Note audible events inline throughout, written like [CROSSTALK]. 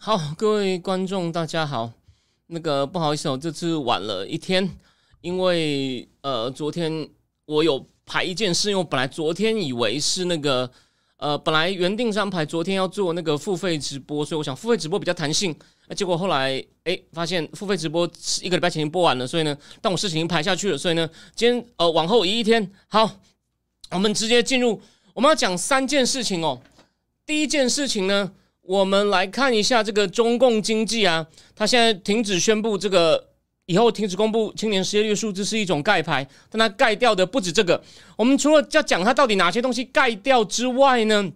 好，各位观众，大家好。那个不好意思哦，这次晚了一天，因为呃，昨天我有排一件事，因为我本来昨天以为是那个呃，本来原定安排昨天要做那个付费直播，所以我想付费直播比较弹性。那结果后来哎，发现付费直播是一个礼拜前已经播完了，所以呢，但我事情已经排下去了，所以呢，今天呃往后移一天。好，我们直接进入，我们要讲三件事情哦。第一件事情呢。我们来看一下这个中共经济啊，它现在停止宣布这个以后停止公布青年失业率数字是一种盖牌，但它盖掉的不止这个。我们除了要讲它到底哪些东西盖掉之外呢，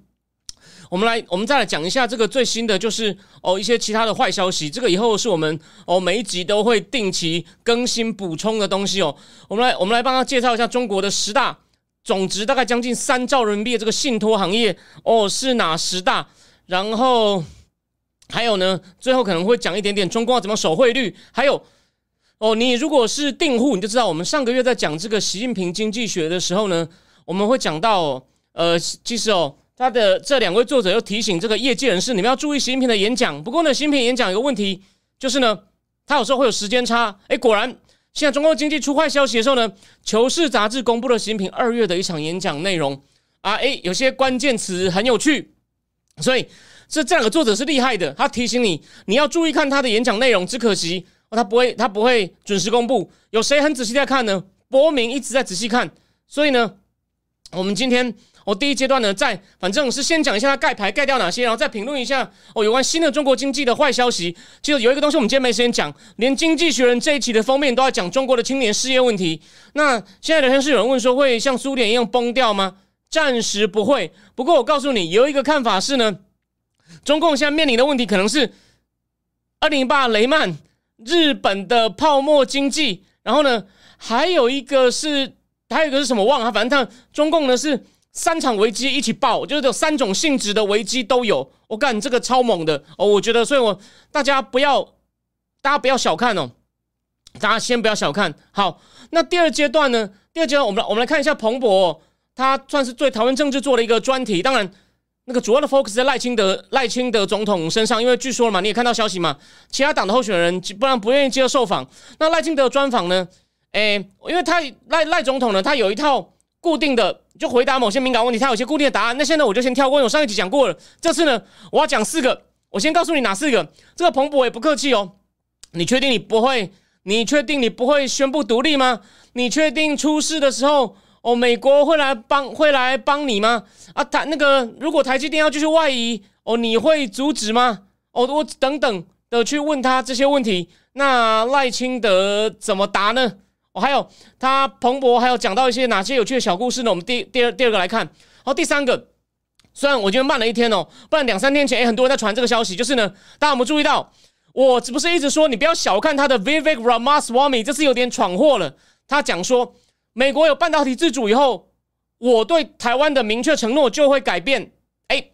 我们来我们再来讲一下这个最新的，就是哦一些其他的坏消息。这个以后是我们哦每一集都会定期更新补充的东西哦。我们来我们来帮他介绍一下中国的十大总值大概将近三兆人民币的这个信托行业哦是哪十大？然后还有呢，最后可能会讲一点点中共要怎么守汇率。还有哦，你如果是订户，你就知道我们上个月在讲这个习近平经济学的时候呢，我们会讲到呃，其实哦，他的这两位作者又提醒这个业界人士，你们要注意习近平的演讲。不过呢，习近平演讲有个问题，就是呢，他有时候会有时间差。哎，果然现在中国经济出坏消息的时候呢，《求是》杂志公布了习近平二月的一场演讲内容啊，哎，有些关键词很有趣。所以，这这两个作者是厉害的。他提醒你，你要注意看他的演讲内容。只可惜，他不会，他不会准时公布。有谁很仔细在看呢？博明一直在仔细看。所以呢，我们今天，我第一阶段呢，在反正是先讲一下他盖牌盖掉哪些，然后再评论一下哦，有关新的中国经济的坏消息。就有一个东西，我们今天没时间讲，连《经济学人》这一期的封面都要讲中国的青年失业问题。那现在聊天室有人问说，会像苏联一样崩掉吗？暂时不会，不过我告诉你，有一个看法是呢，中共现在面临的问题可能是二零一八雷曼、日本的泡沫经济，然后呢，还有一个是，还有一个是什么忘了，反正他中共呢是三场危机一起爆，就是有三种性质的危机都有。我干这个超猛的哦，我觉得，所以我大家不要，大家不要小看哦，大家先不要小看。好，那第二阶段呢？第二阶段，我们来我们来看一下彭博。他算是对台湾政治做了一个专题，当然，那个主要的 focus 在赖清德赖清德总统身上，因为据说了嘛，你也看到消息嘛，其他党的候选人不然不愿意接受访。那赖清德专访呢？诶，因为他赖赖总统呢，他有一套固定的就回答某些敏感问题，他有些固定的答案。那现在我就先跳过，我上一集讲过了。这次呢，我要讲四个，我先告诉你哪四个。这个彭博也不客气哦，你确定你不会？你确定你不会宣布独立吗？你确定出事的时候？哦，美国会来帮会来帮你吗？啊，台那个如果台积电要继续外移，哦，你会阻止吗？哦，我等等的去问他这些问题。那赖清德怎么答呢？哦，还有他彭博还有讲到一些哪些有趣的小故事呢？我们第第二第二个来看。好，第三个，虽然我觉得慢了一天哦，不然两三天前诶，很多人在传这个消息，就是呢，大家有没有注意到？我不是一直说你不要小看他的 Vivek Ramaswamy，这次有点闯祸了。他讲说。美国有半导体自主以后，我对台湾的明确承诺就会改变。哎，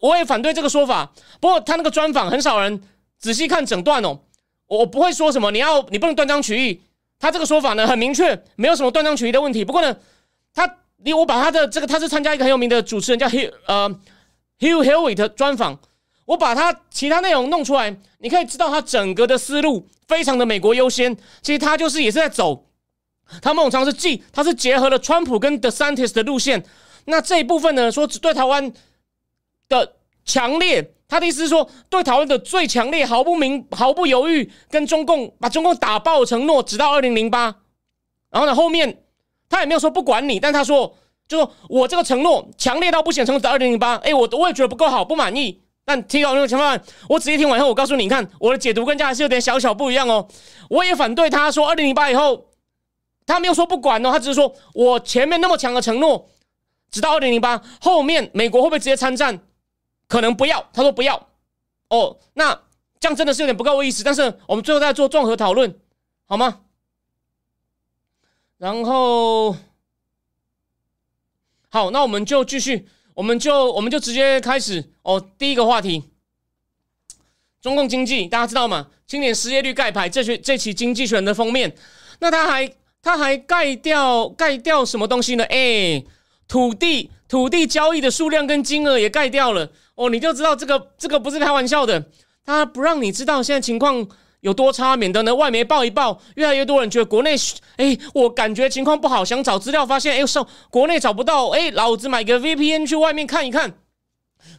我也反对这个说法。不过他那个专访很少人仔细看整段哦。我不会说什么，你要你不能断章取义。他这个说法呢很明确，没有什么断章取义的问题。不过呢，他你我把他的这个他是参加一个很有名的主持人叫 Hugh 呃 Hugh Hewitt 专访，我把他其他内容弄出来，你可以知道他整个的思路非常的美国优先。其实他就是也是在走。他某种程度是既，他是结合了川普跟 The Scientist 的路线。那这一部分呢，说只对台湾的强烈，他的意思是说，对台湾的最强烈、毫不明、毫不犹豫，跟中共把中共打爆承诺，直到二零零八。然后呢，后面他也没有说不管你，但他说，就说我这个承诺强烈到不行，承诺到二零零八。哎，我我也觉得不够好，不满意。但听到那个情况，我仔细听完以后，我告诉你，你看我的解读跟家还是有点小小不一样哦。我也反对他说二零零八以后。他没有说不管哦，他只是说我前面那么强的承诺，直到二零零八后面，美国会不会直接参战？可能不要。他说不要。哦，那这样真的是有点不够意思。但是我们最后再做综合讨论，好吗？然后，好，那我们就继续，我们就我们就直接开始哦。第一个话题，中共经济，大家知道吗？青年失业率盖牌，这期这期经济学人的封面，那他还他还盖掉盖掉什么东西呢？哎，土地土地交易的数量跟金额也盖掉了哦，你就知道这个这个不是开玩笑的，他不让你知道现在情况。有多差，免得呢外媒报一报，越来越多人觉得国内，哎，我感觉情况不好，想找资料，发现哎，上国内找不到，哎，老子买个 VPN 去外面看一看，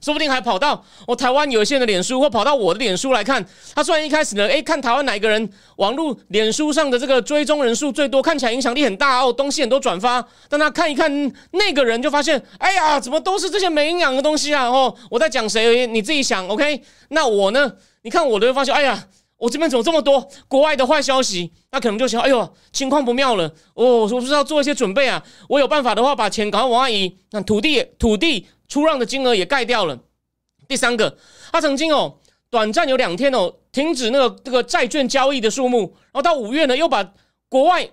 说不定还跑到我台湾有线的脸书，或跑到我的脸书来看。他虽然一开始呢，哎，看台湾哪一个人网络脸书上的这个追踪人数最多，看起来影响力很大哦，东西很多转发，但他看一看那个人，就发现，哎呀，怎么都是这些没营养的东西啊？哦，我在讲谁？你自己想，OK？那我呢？你看我的发现，哎呀。我这边怎么这么多国外的坏消息？那可能就想，哎呦，情况不妙了哦！我是不是要做一些准备啊？我有办法的话，把钱赶快往外移。那土地土地出让的金额也盖掉了。第三个，他曾经哦，短暂有两天哦，停止那个这个债券交易的数目，然后到五月呢，又把国外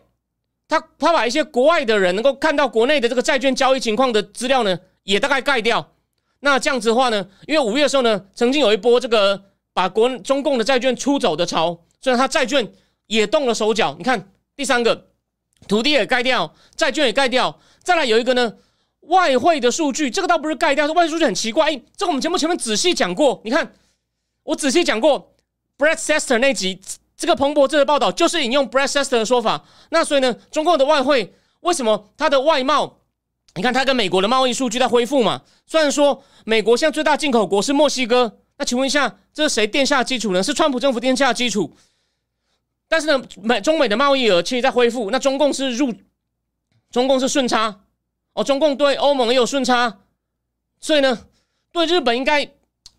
他他把一些国外的人能够看到国内的这个债券交易情况的资料呢，也大概盖掉。那这样子的话呢，因为五月的时候呢，曾经有一波这个。把国中共的债券出走的潮，所以他债券也动了手脚。你看，第三个，土地也盖掉，债券也盖掉。再来有一个呢，外汇的数据，这个倒不是盖掉，是外汇数据很奇怪。哎，这个我们节目前面仔细讲过。你看，我仔细讲过，Brad Sester 那集，这个彭博这个报道就是引用 Brad Sester 的说法。那所以呢，中共的外汇为什么它的外贸？你看它跟美国的贸易数据在恢复嘛？虽然说美国现在最大进口国是墨西哥。那请问一下，这是谁垫下基础呢？是川普政府垫下基础。但是呢，美中美的贸易额其实在恢复。那中共是入，中共是顺差哦。中共对欧盟也有顺差，所以呢，对日本应该，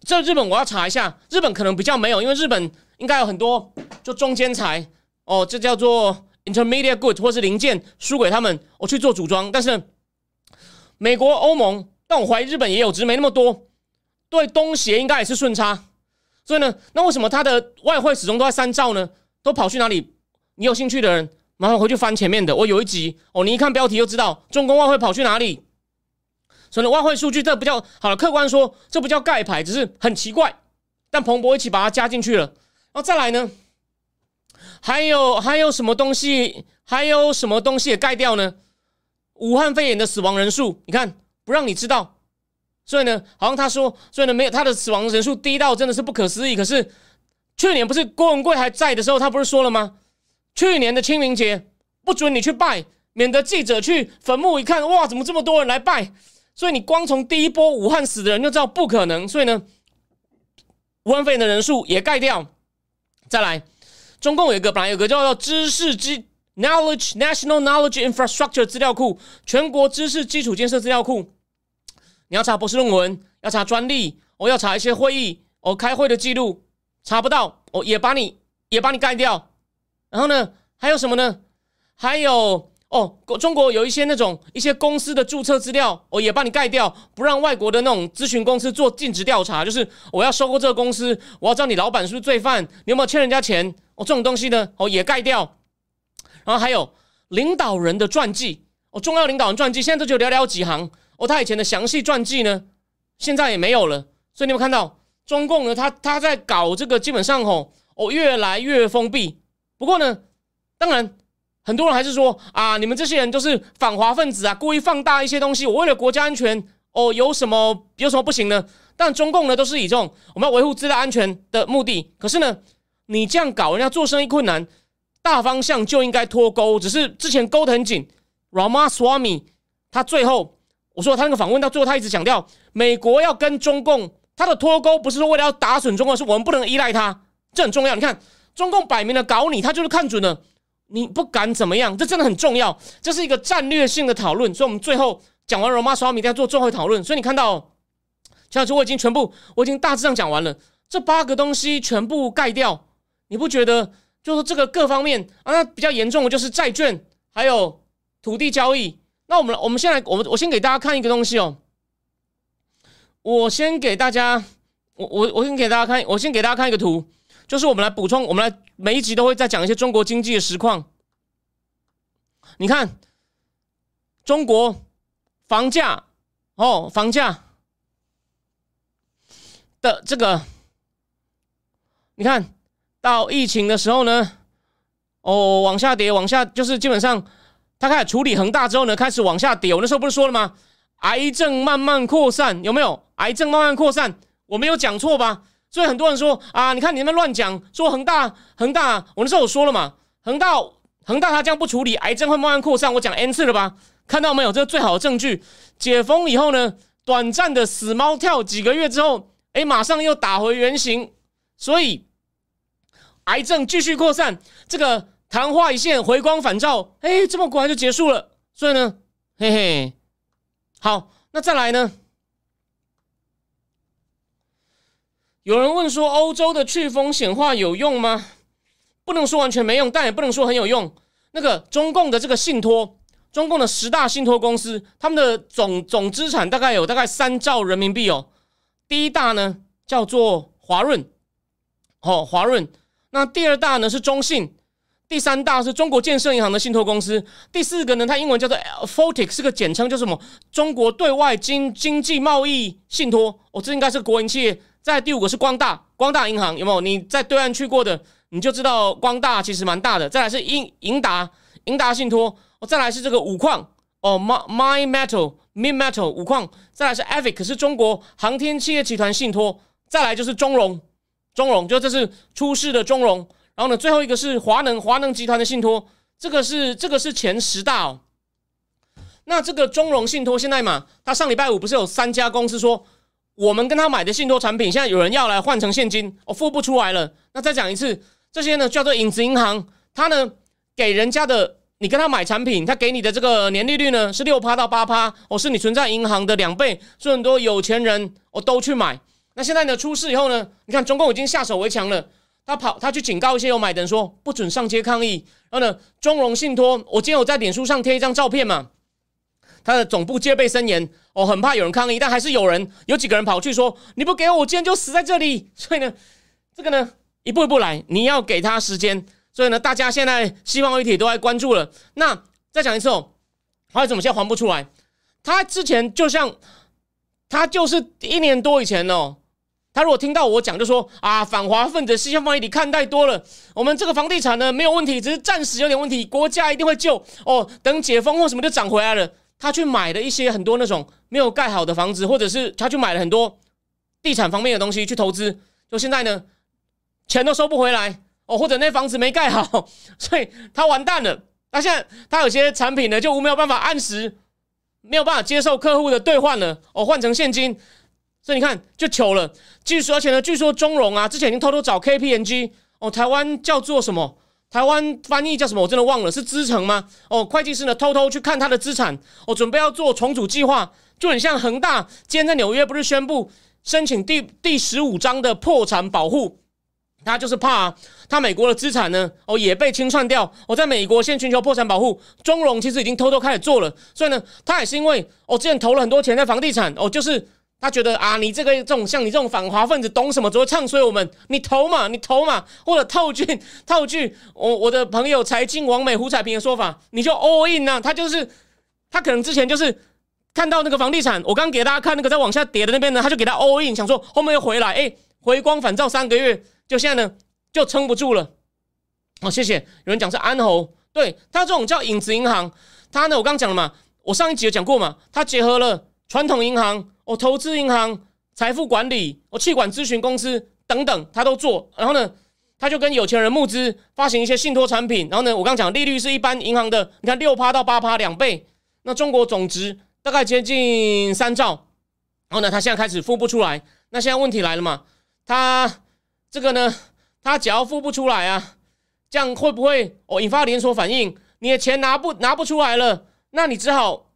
这日本我要查一下，日本可能比较没有，因为日本应该有很多就中间材哦，这叫做 intermediate good 或是零件输给他们，我去做组装。但是美国、欧盟，但我怀疑日本也有，只是没那么多。对东协应该也是顺差，所以呢，那为什么它的外汇始终都在三兆呢？都跑去哪里？你有兴趣的人，麻烦回去翻前面的，我有一集哦，你一看标题就知道中国外汇跑去哪里。所以，外汇数据这不叫好了，客观说这不叫盖牌，只是很奇怪。但彭博一起把它加进去了，然后再来呢，还有还有什么东西？还有什么东西也盖掉呢？武汉肺炎的死亡人数，你看不让你知道。所以呢，好像他说，所以呢，没有他的死亡人数低到真的是不可思议。可是去年不是郭文贵还在的时候，他不是说了吗？去年的清明节不准你去拜，免得记者去坟墓一看，哇，怎么这么多人来拜？所以你光从第一波武汉死的人就知道不可能。所以呢，武汉肺炎的人数也盖掉。再来，中共有一个本来有个叫做知识基 knowledge national knowledge infrastructure 资料库，全国知识基础建设资料库。你要查博士论文，要查专利，我要查一些会议，我开会的记录，查不到，我也把你也把你盖掉。然后呢，还有什么呢？还有哦，中国有一些那种一些公司的注册资料，我也帮你盖掉，不让外国的那种咨询公司做尽职调查。就是我要收购这个公司，我要知道你老板是不是罪犯，你有没有欠人家钱，哦这种东西呢，哦也盖掉。然后还有领导人的传记，哦，重要领导人传记，现在就寥寥几行。哦，他以前的详细传记呢，现在也没有了。所以你有看到中共呢，他他在搞这个，基本上吼，哦，越来越封闭。不过呢，当然很多人还是说啊，你们这些人都是反华分子啊，故意放大一些东西。我为了国家安全，哦，有什么有什么不行呢？但中共呢，都是以这种我们要维护资料安全的目的。可是呢，你这样搞，人家做生意困难，大方向就应该脱钩。只是之前勾得很紧，Ramaswamy 他最后。我说他那个访问到最后，他一直强调美国要跟中共，他的脱钩不是说为了要打损中共，是我们不能依赖他，这很重要。你看中共摆明了搞你，他就是看准了你不敢怎么样，这真的很重要，这是一个战略性的讨论。所以，我们最后讲完罗马刷米，再做最后讨论。所以你看到，小主我已经全部，我已经大致上讲完了，这八个东西全部盖掉，你不觉得？就是这个各方面啊，那比较严重的就是债券，还有土地交易。那我们我们先来，我们我先给大家看一个东西哦。我先给大家，我我我先给大家看，我先给大家看一个图。就是我们来补充，我们来每一集都会再讲一些中国经济的实况。你看，中国房价哦，房价的这个，你看到疫情的时候呢，哦，往下跌，往下就是基本上，他开始处理恒大之后呢，开始往下跌。我那时候不是说了吗？癌症慢慢扩散，有没有？癌症慢慢扩散，我没有讲错吧？所以很多人说啊，你看你们乱讲，说恒大恒大，我那时候我说了嘛，恒大恒大他这样不处理，癌症会慢慢扩散。我讲 n 次了吧？看到没有？这是最好的证据。解封以后呢，短暂的死猫跳几个月之后，哎，马上又打回原形。所以癌症继续扩散，这个昙花一现，回光返照，哎，这么快就结束了。所以呢，嘿嘿。好，那再来呢？有人问说，欧洲的去风险化有用吗？不能说完全没用，但也不能说很有用。那个中共的这个信托，中共的十大信托公司，他们的总总资产大概有大概三兆人民币哦。第一大呢叫做华润，哦，华润。那第二大呢是中信。第三大是中国建设银行的信托公司，第四个呢，它英文叫做 Fortic，是个简称，叫什么？中国对外经经济贸易信托，哦，这应该是国营企业。在第五个是光大，光大银行有没有？你在对岸去过的，你就知道光大其实蛮大的。再来是英银达，银达信托，哦，再来是这个五矿，哦，My My Metal Min Metal 五矿，再来是 Avic，是中国航天企业集团信托，再来就是中融，中融就这是出事的中融。然后呢，最后一个是华能，华能集团的信托，这个是这个是前十大哦。那这个中融信托现在嘛，它上礼拜五不是有三家公司说，我们跟他买的信托产品，现在有人要来换成现金，我付不出来了。那再讲一次，这些呢叫做影子银行，他呢给人家的，你跟他买产品，他给你的这个年利率呢是六趴到八趴，哦，是你存在银行的两倍，所以很多有钱人我都去买。那现在呢出事以后呢，你看中共已经下手为强了。他跑，他去警告一些有买的人说不准上街抗议。然后呢，中融信托，我今天有在脸书上贴一张照片嘛，他的总部戒备森严，哦很怕有人抗议，但还是有人，有几个人跑去说你不给我，我今天就死在这里。所以呢，这个呢，一步一步来，你要给他时间。所以呢，大家现在西方媒体都在关注了。那再讲一次哦，为什么现在还不出来？他之前就像他就是一年多以前哦。他如果听到我讲，就说啊，反华分子、西方媒体看太多了。我们这个房地产呢没有问题，只是暂时有点问题，国家一定会救哦。等解封或什么就涨回来了。他去买了一些很多那种没有盖好的房子，或者是他去买了很多地产方面的东西去投资。就现在呢，钱都收不回来哦，或者那房子没盖好，所以他完蛋了。那现在他有些产品呢就没有办法按时，没有办法接受客户的兑换了哦，换成现金。所以你看，就糗了。据说，而且呢，据说中融啊，之前已经偷偷找 KPMG 哦，台湾叫做什么？台湾翻译叫什么？我真的忘了，是资诚吗？哦，会计师呢，偷偷去看他的资产，哦，准备要做重组计划，就很像恒大今天在纽约不是宣布申请第第十五章的破产保护？他就是怕他美国的资产呢，哦，也被清算掉。我在美国先寻求破产保护，中融其实已经偷偷开始做了。所以呢，他也是因为哦，之前投了很多钱在房地产，哦，就是。他觉得啊，你这个这种像你这种反华分子懂什么？只会唱衰我们，你投嘛，你投嘛，或者套句 [LAUGHS] 套句我我的朋友财经王美胡彩萍的说法，你就 all in 啊。他就是他可能之前就是看到那个房地产，我刚给大家看那个在往下跌的那边呢，他就给他 all in，想说后面又回来，哎，回光返照三个月，就现在呢就撑不住了。哦，谢谢，有人讲是安侯，对他这种叫影子银行，他呢我刚讲了嘛，我上一集有讲过嘛，他结合了传统银行。哦，投资银行、财富管理、哦，气管咨询公司等等，他都做。然后呢，他就跟有钱人募资，发行一些信托产品。然后呢，我刚讲利率是一般银行的，你看六趴到八趴两倍。那中国总值大概接近三兆。然后呢，他现在开始付不出来。那现在问题来了嘛？他这个呢，他只要付不出来啊，这样会不会哦引发连锁反应？你的钱拿不拿不出来了？那你只好，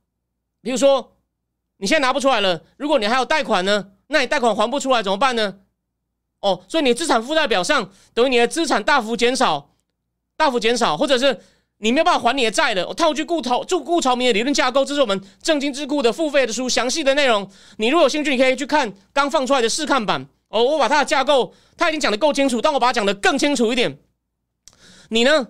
比如说。你现在拿不出来了，如果你还有贷款呢，那你贷款还不出来怎么办呢？哦，所以你资产负债表上等于你的资产大幅减少，大幅减少，或者是你没有办法还你的债了。我套句顾朝就顾朝明的理论架构，这是我们正经智库的付费的书，详细的内容，你如果有兴趣，你可以去看刚放出来的试看版。哦，我把它的架构，他已经讲的够清楚，但我把它讲的更清楚一点。你呢？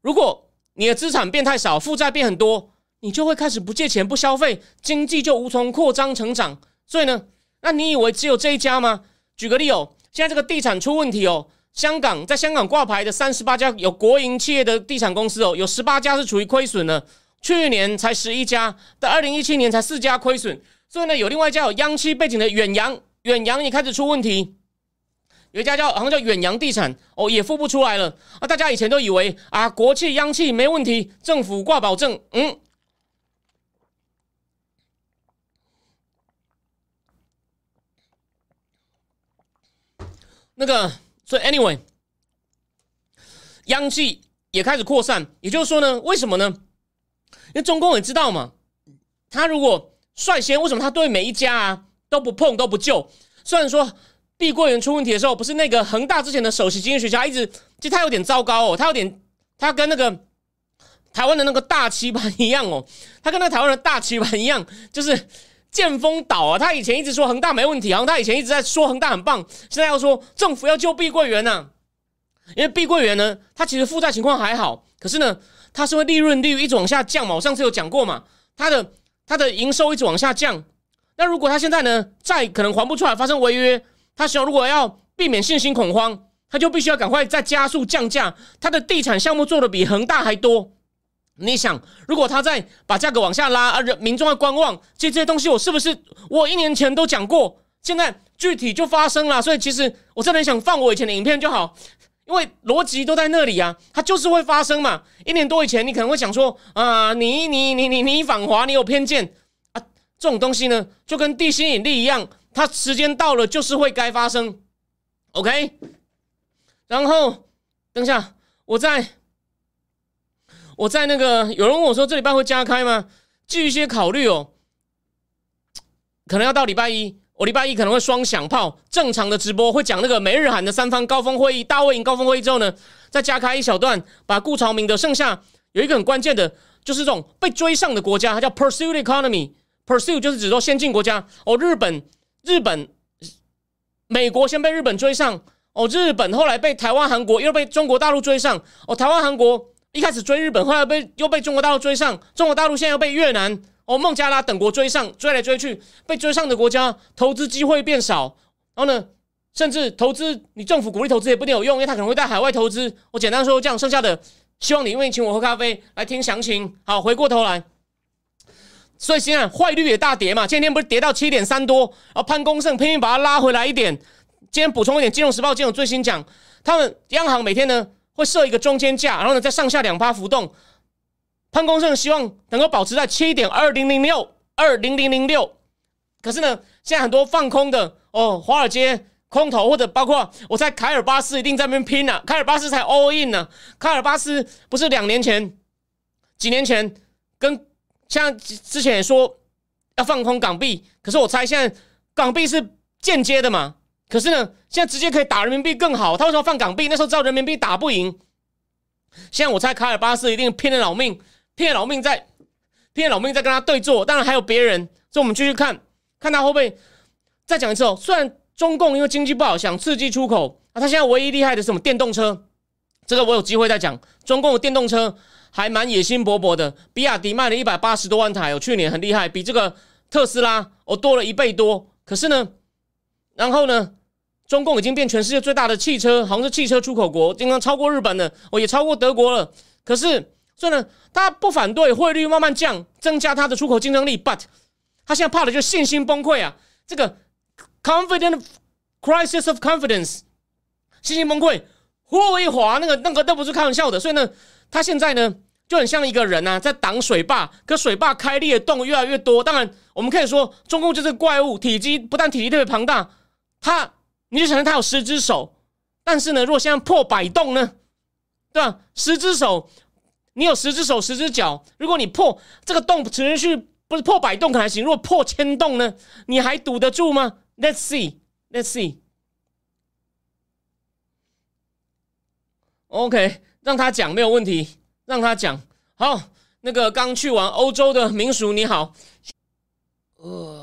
如果你的资产变太少，负债变很多，你就会开始不借钱、不消费，经济就无从扩张成长。所以呢，那你以为只有这一家吗？举个例哦，现在这个地产出问题哦，香港在香港挂牌的三十八家有国营企业的地产公司哦，有十八家是处于亏损的，去年才十一家，到二零一七年才四家亏损。所以呢，有另外一家有央企背景的远洋，远洋也开始出问题。有一家叫好像叫远洋地产哦，也付不出来了啊！大家以前都以为啊，国企央企没问题，政府挂保证，嗯，那个，所以 anyway，央企也开始扩散，也就是说呢，为什么呢？因为中共也知道嘛，他如果率先，为什么他对每一家啊都不碰都不救？虽然说。碧桂园出问题的时候，不是那个恒大之前的首席经济学家一直，其实他有点糟糕哦，他有点，他跟那个台湾的那个大棋盘一样哦，他跟那个台湾的大棋盘一样，就是见风倒啊。他以前一直说恒大没问题，然后他以前一直在说恒大很棒，现在要说政府要救碧桂园呢，因为碧桂园呢，它其实负债情况还好，可是呢，它是会利润率一直往下降嘛。我上次有讲过嘛，它的它的营收一直往下降，那如果它现在呢债可能还不出来，发生违约。他想，如果要避免信心恐慌，他就必须要赶快再加速降价。他的地产项目做的比恒大还多。你想，如果他再把价格往下拉，人民众要观望，这这些东西我是不是我一年前都讲过？现在具体就发生了。所以其实我真的想放我以前的影片就好，因为逻辑都在那里啊，它就是会发生嘛。一年多以前，你可能会想说啊，你你你你你反华，你有偏见啊，这种东西呢，就跟地心引力一样。它时间到了就是会该发生，OK。然后等一下，我在我在那个有人问我说这礼拜会加开吗？基于一些考虑哦，可能要到礼拜一，我礼拜一可能会双响炮，正常的直播会讲那个美日韩的三方高峰会议、大卫营高峰会议之后呢，再加开一小段，把顾朝明的剩下有一个很关键的，就是这种被追上的国家，它叫 Pursuit Economy，Pursuit 就是指说先进国家。哦，日本。日本、美国先被日本追上。哦，日本后来被台湾、韩国又被中国大陆追上。哦，台湾、韩国一开始追日本，后来被又被中国大陆追上，中国大陆现在又被越南、哦孟加拉等国追上，追来追去，被追上的国家投资机会变少，然后呢，甚至投资你政府鼓励投资也不一定有用，因为他可能会在海外投资。我简单说这样，剩下的希望你愿意请我喝咖啡来听详情。好，回过头来。所以现在汇率也大跌嘛，今天不是跌到七点三多，然后潘功胜拼命把它拉回来一点。今天补充一点，《金融时报》今天最新讲，他们央行每天呢会设一个中间价，然后呢在上下两趴浮动。潘功胜希望能够保持在七点二零零六二零零零六，可是呢，现在很多放空的哦，华尔街空头或者包括我在凯尔巴斯一定在那边拼呢，凯尔巴斯才 all in 呢，凯尔巴斯不是两年前、几年前跟。像之前也说要放空港币，可是我猜现在港币是间接的嘛？可是呢，现在直接可以打人民币更好。他为什么放港币？那时候知道人民币打不赢。现在我猜卡尔巴斯一定拼了老命，拼了老命在拼了老命在跟他对坐。当然还有别人，所以我们继续看看他会不会再讲一次哦。虽然中共因为经济不好想刺激出口啊，他现在唯一厉害的是什么？电动车。这个我有机会再讲。中共的电动车。还蛮野心勃勃的，比亚迪卖了一百八十多万台哦，去年很厉害，比这个特斯拉哦多了一倍多。可是呢，然后呢，中共已经变全世界最大的汽车，好像是汽车出口国，经常超过日本的哦，也超过德国了。可是，所以呢，他不反对汇率慢慢降，增加它的出口竞争力，but 他现在怕的就是信心崩溃啊，这个 confident crisis of confidence，信心崩溃，货一滑，那个那个都不是开玩笑的，所以呢。他现在呢就很像一个人啊，在挡水坝，可水坝开裂的洞越来越多。当然，我们可以说中共就是怪物，体积不但体积特别庞大，他你就想他有十只手，但是呢，如果现在破百洞呢，对吧？十只手，你有十只手、十只脚，如果你破这个洞，持续不是破百洞可能还行，如果破千洞呢，你还堵得住吗？Let's see，Let's see。OK。让他讲没有问题，让他讲好。那个刚去完欧洲的民俗你好，呃，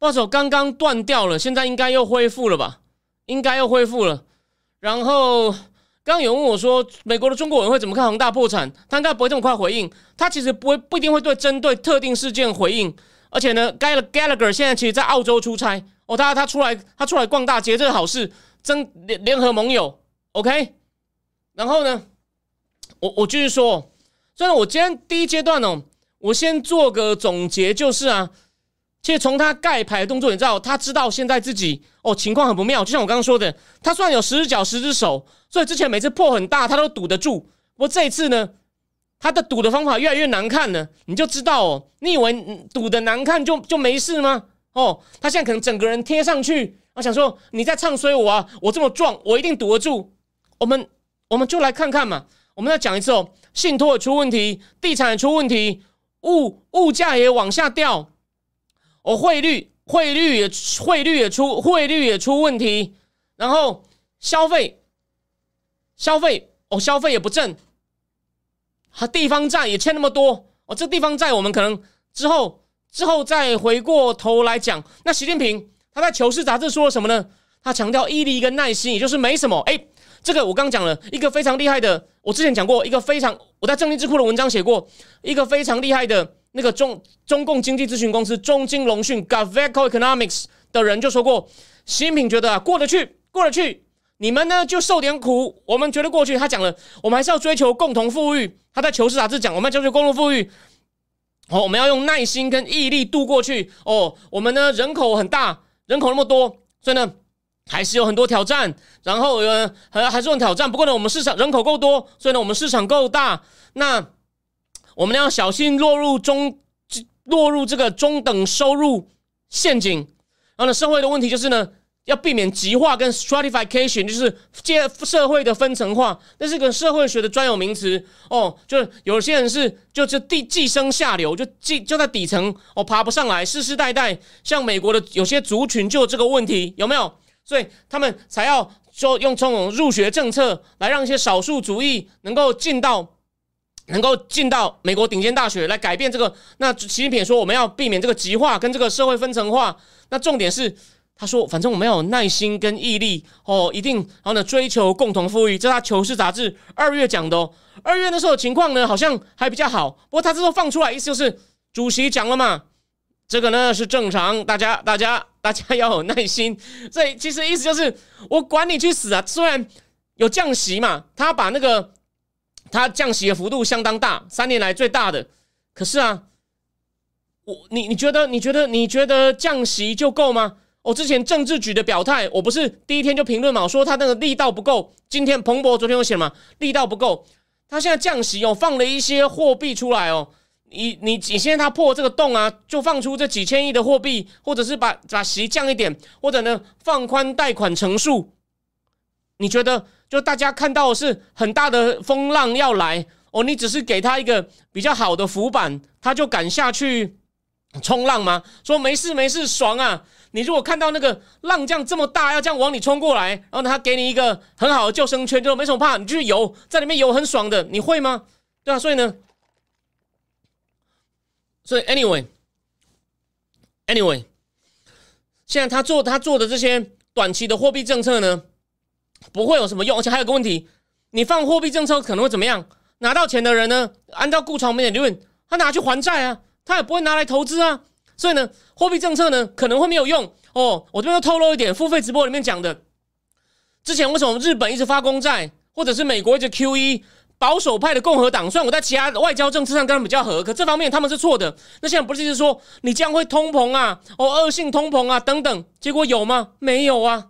报酬刚刚断掉了，现在应该又恢复了吧？应该又恢复了。然后刚刚有问我说，美国的中国委员会怎么看恒大破产？他应该不会这么快回应。他其实不会不一定会对针对特定事件回应。而且呢，Gallagher 现在其实在澳洲出差哦，他他出来他出来逛大街，这是好事，增联联合盟友。OK。然后呢，我我继续说，虽然我今天第一阶段哦，我先做个总结，就是啊。其实从他盖牌的动作，你知道，他知道现在自己哦情况很不妙。就像我刚刚说的，他虽然有十只脚十只手，所以之前每次破很大，他都堵得住。不过这一次呢，他的堵的方法越来越难看了。你就知道哦，你以为堵的难看就就没事吗？哦，他现在可能整个人贴上去，我想说你在唱衰我啊！我这么壮，我一定堵得住。我们我们就来看看嘛。我们再讲一次哦，信托也出问题，地产也出问题，物物价也往下掉。哦，汇率汇率也汇率也出汇率也出问题，然后消费消费哦消费也不振，和地方债也欠那么多哦，这地方债我们可能之后之后再回过头来讲。那习近平他在《求是》杂志说了什么呢？他强调毅力跟耐心，也就是没什么。哎，这个我刚讲了一个非常厉害的，我之前讲过一个非常我在正经智库的文章写过一个非常厉害的。那个中中共经济咨询公司中金龙讯 Gaveco Economics 的人就说过，习近平觉得啊过得去，过得去，你们呢就受点苦，我们觉得过去。他讲了，我们还是要追求共同富裕。他在《求是》杂志讲，我们要追求共同富裕。哦，我们要用耐心跟毅力度过去。哦，我们呢人口很大，人口那么多，所以呢还是有很多挑战。然后呃还还是很挑战，不过呢我们市场人口够多，所以呢我们市场够大。那我们要小心落入中落入这个中等收入陷阱。然后呢，社会的问题就是呢，要避免极化跟 stratification，就是借社会的分层化。那是个社会学的专有名词哦。就是有些人是就是地寄生下流，就寄就在底层哦，爬不上来，世世代代像美国的有些族群就有这个问题，有没有？所以他们才要说用这种入学政策来让一些少数族裔能够进到。能够进到美国顶尖大学来改变这个，那习近平说我们要避免这个极化跟这个社会分层化。那重点是他说，反正我们要有耐心跟毅力哦，一定然后呢追求共同富裕。这是他《求是》杂志二月讲的哦。二月那时候情况呢好像还比较好，不过他这时候放出来意思就是主席讲了嘛，这个呢是正常，大家大家大家要有耐心。所以其实意思就是我管你去死啊！虽然有降息嘛，他把那个。它降息的幅度相当大，三年来最大的。可是啊，我你你觉得你觉得你觉得降息就够吗？我之前政治局的表态，我不是第一天就评论嘛，我说他那个力道不够。今天彭博昨天有写嘛，力道不够。他现在降息哦，放了一些货币出来哦。你你你现在他破这个洞啊，就放出这几千亿的货币，或者是把把息降一点，或者呢放宽贷款成数。你觉得？就大家看到是很大的风浪要来哦，你只是给他一个比较好的浮板，他就敢下去冲浪吗？说没事没事，爽啊！你如果看到那个浪这样这么大，要这样往你冲过来，然后他给你一个很好的救生圈，就没什么怕，你去游，在里面游很爽的，你会吗？对啊，所以呢，所以 anyway anyway，现在他做他做的这些短期的货币政策呢？不会有什么用，而且还有个问题，你放货币政策可能会怎么样？拿到钱的人呢？按照顾长明的理论，他拿去还债啊，他也不会拿来投资啊。所以呢，货币政策呢可能会没有用哦。我这边透露一点，付费直播里面讲的，之前为什么日本一直发公债，或者是美国一直 Q E 保守派的共和党，虽然我在其他外交政策上跟他们比较合，可这方面他们是错的。那现在不是就是说你将会通膨啊，哦恶性通膨啊等等，结果有吗？没有啊。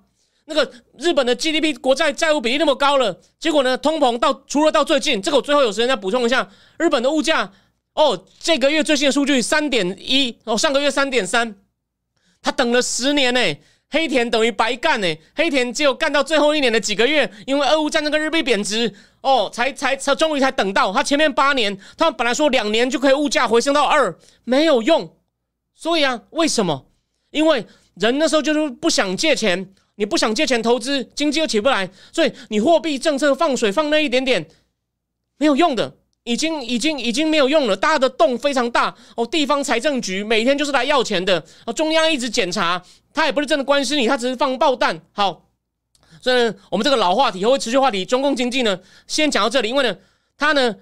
那个日本的 GDP 国债债务比例那么高了，结果呢，通膨到除了到最近，这个我最后有时间再补充一下，日本的物价哦，这个月最新的数据三点一哦，上个月三点三，他等了十年呢，黑田等于白干呢，黑田只有干到最后一年的几个月，因为俄乌战争跟日币贬值哦，才才才终于才等到他前面八年，他们本来说两年就可以物价回升到二，没有用，所以啊，为什么？因为人那时候就是不想借钱。你不想借钱投资，经济又起不来，所以你货币政策放水放那一点点没有用的。已经已经已经没有用了，大家的洞非常大哦。地方财政局每天就是来要钱的哦，中央一直检查，他也不是真的关心你，他只是放爆弹。好，所以我们这个老话题和会持续话题，中共经济呢，先讲到这里。因为呢，他呢，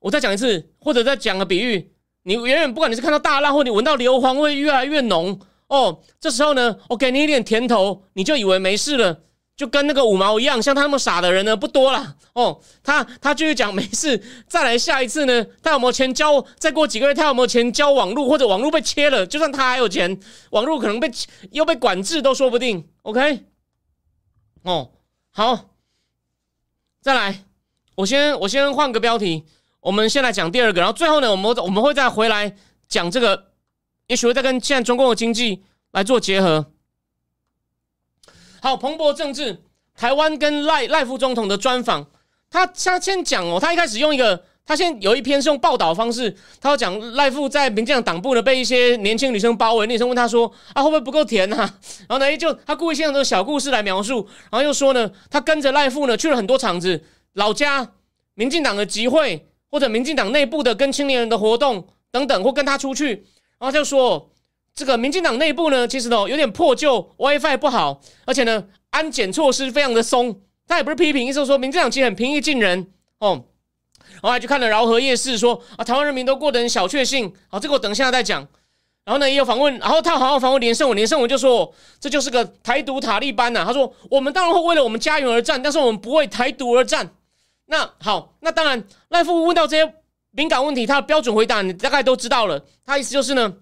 我再讲一次，或者再讲个比喻，你远远不管你是看到大浪，或你闻到硫磺味越来越浓哦，这时候呢，我给你一点甜头，你就以为没事了。就跟那个五毛一样，像他那么傻的人呢不多了哦。他他继续讲没事，再来下一次呢，他有没有钱交？再过几个月，他有没有钱交网络？或者网络被切了，就算他还有钱，网络可能被又被管制都说不定。OK，哦，好，再来，我先我先换个标题，我们先来讲第二个，然后最后呢，我们我们会再回来讲这个，也许会再跟现在中共的经济来做结合。好，彭博政治台湾跟赖赖副总统的专访，他他先讲哦，他一开始用一个，他先有一篇是用报道方式，他要讲赖副在民进党党部呢被一些年轻女生包围，女生问他说啊会不会不够甜呐？然后呢就他故意先用这个小故事来描述，然后又说呢他跟着赖副呢去了很多场子，老家民进党的集会或者民进党内部的跟青年人的活动等等，或跟他出去，然后就说。这个民进党内部呢，其实呢有点破旧，WiFi 不好，而且呢安检措施非常的松。他也不是批评，意思说民进党其实很平易近人哦。然后还去看了饶河夜市，说啊台湾人民都过得很小确幸。好，这个我等一下再讲。然后呢也有访问，然后他好好访问连胜文，连胜文就说这就是个台独塔利班呐。他说我们当然会为了我们家园而战，但是我们不为台独而战。那好，那当然赖夫问到这些敏感问题，他的标准回答你大概都知道了。他意思就是呢。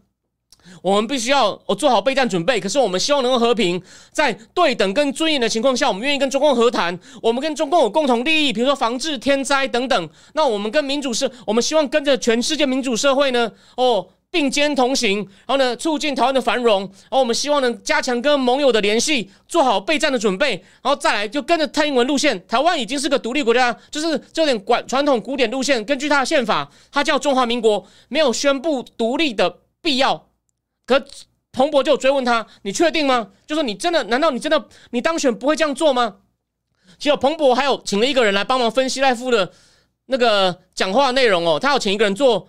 我们必须要我做好备战准备，可是我们希望能够和平，在对等跟尊严的情况下，我们愿意跟中共和谈。我们跟中共有共同利益，比如说防治天灾等等。那我们跟民主社，我们希望跟着全世界民主社会呢，哦并肩同行，然后呢促进台湾的繁荣。然后我们希望能加强跟盟友的联系，做好备战的准备，然后再来就跟着蔡英文路线。台湾已经是个独立国家，就是有点管传统古典路线。根据他的宪法，他叫中华民国，没有宣布独立的必要。可彭博就追问他：“你确定吗？就说你真的？难道你真的你当选不会这样做吗？”结果彭博还有请了一个人来帮忙分析赖夫的那个讲话内容哦。他要请一个人做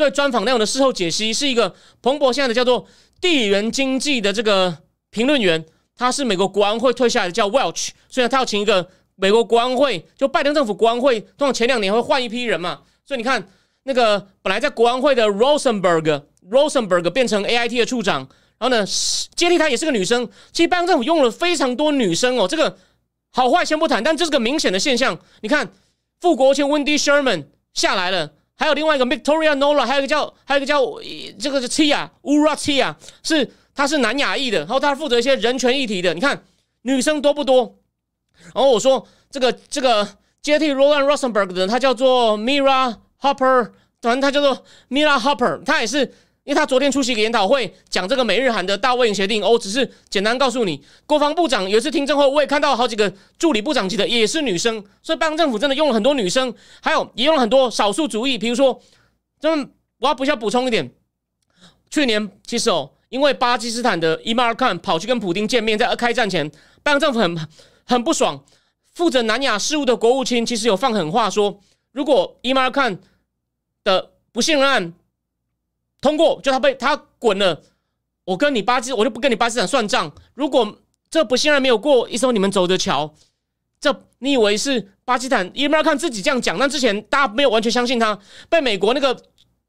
对专访内容的事后解析，是一个彭博现在的叫做地缘经济的这个评论员，他是美国国安会退下来的，叫 Welch。所以他要请一个美国国安会，就拜登政府国安会，通常前两年会换一批人嘛。所以你看那个本来在国安会的 Rosenberg。Rosenberg 变成 AIT 的处长，然后呢，接替他也是个女生。其实拜登政府用了非常多女生哦，这个好坏先不谈，但这是个明显的现象。你看，副国务卿 Wendy Sherman 下来了，还有另外一个 Victoria Nola，还有一个叫还有一个叫这个是 Tia Ura Tia，是他是南亚裔的，然后他负责一些人权议题的。你看女生多不多？然后我说这个这个接替 Roland Rosenberg 的人，他叫做 Mira Hopper，反正他叫做 Mira Hopper，他也是。因为他昨天出席一个研讨会，讲这个美日韩的大卫营协定，哦，只是简单告诉你，国防部长有一次听证后，我也看到好几个助理部长级的也是女生，所以拜登政府真的用了很多女生，还有也用了很多少数主义，比如说，这我要不需要补充一点，去年其实哦，因为巴基斯坦的伊马尔汗跑去跟普京见面，在开战前，拜登政府很很不爽，负责南亚事务的国务卿其实有放狠话说，如果伊马尔汗的不信任案。通过，就他被他滚了。我跟你巴基，我就不跟你巴基斯坦算账。如果这不信任没有过，一艘你们走着瞧。这你以为是巴基斯坦？伊尔看自己这样讲，但之前大家没有完全相信他，被美国那个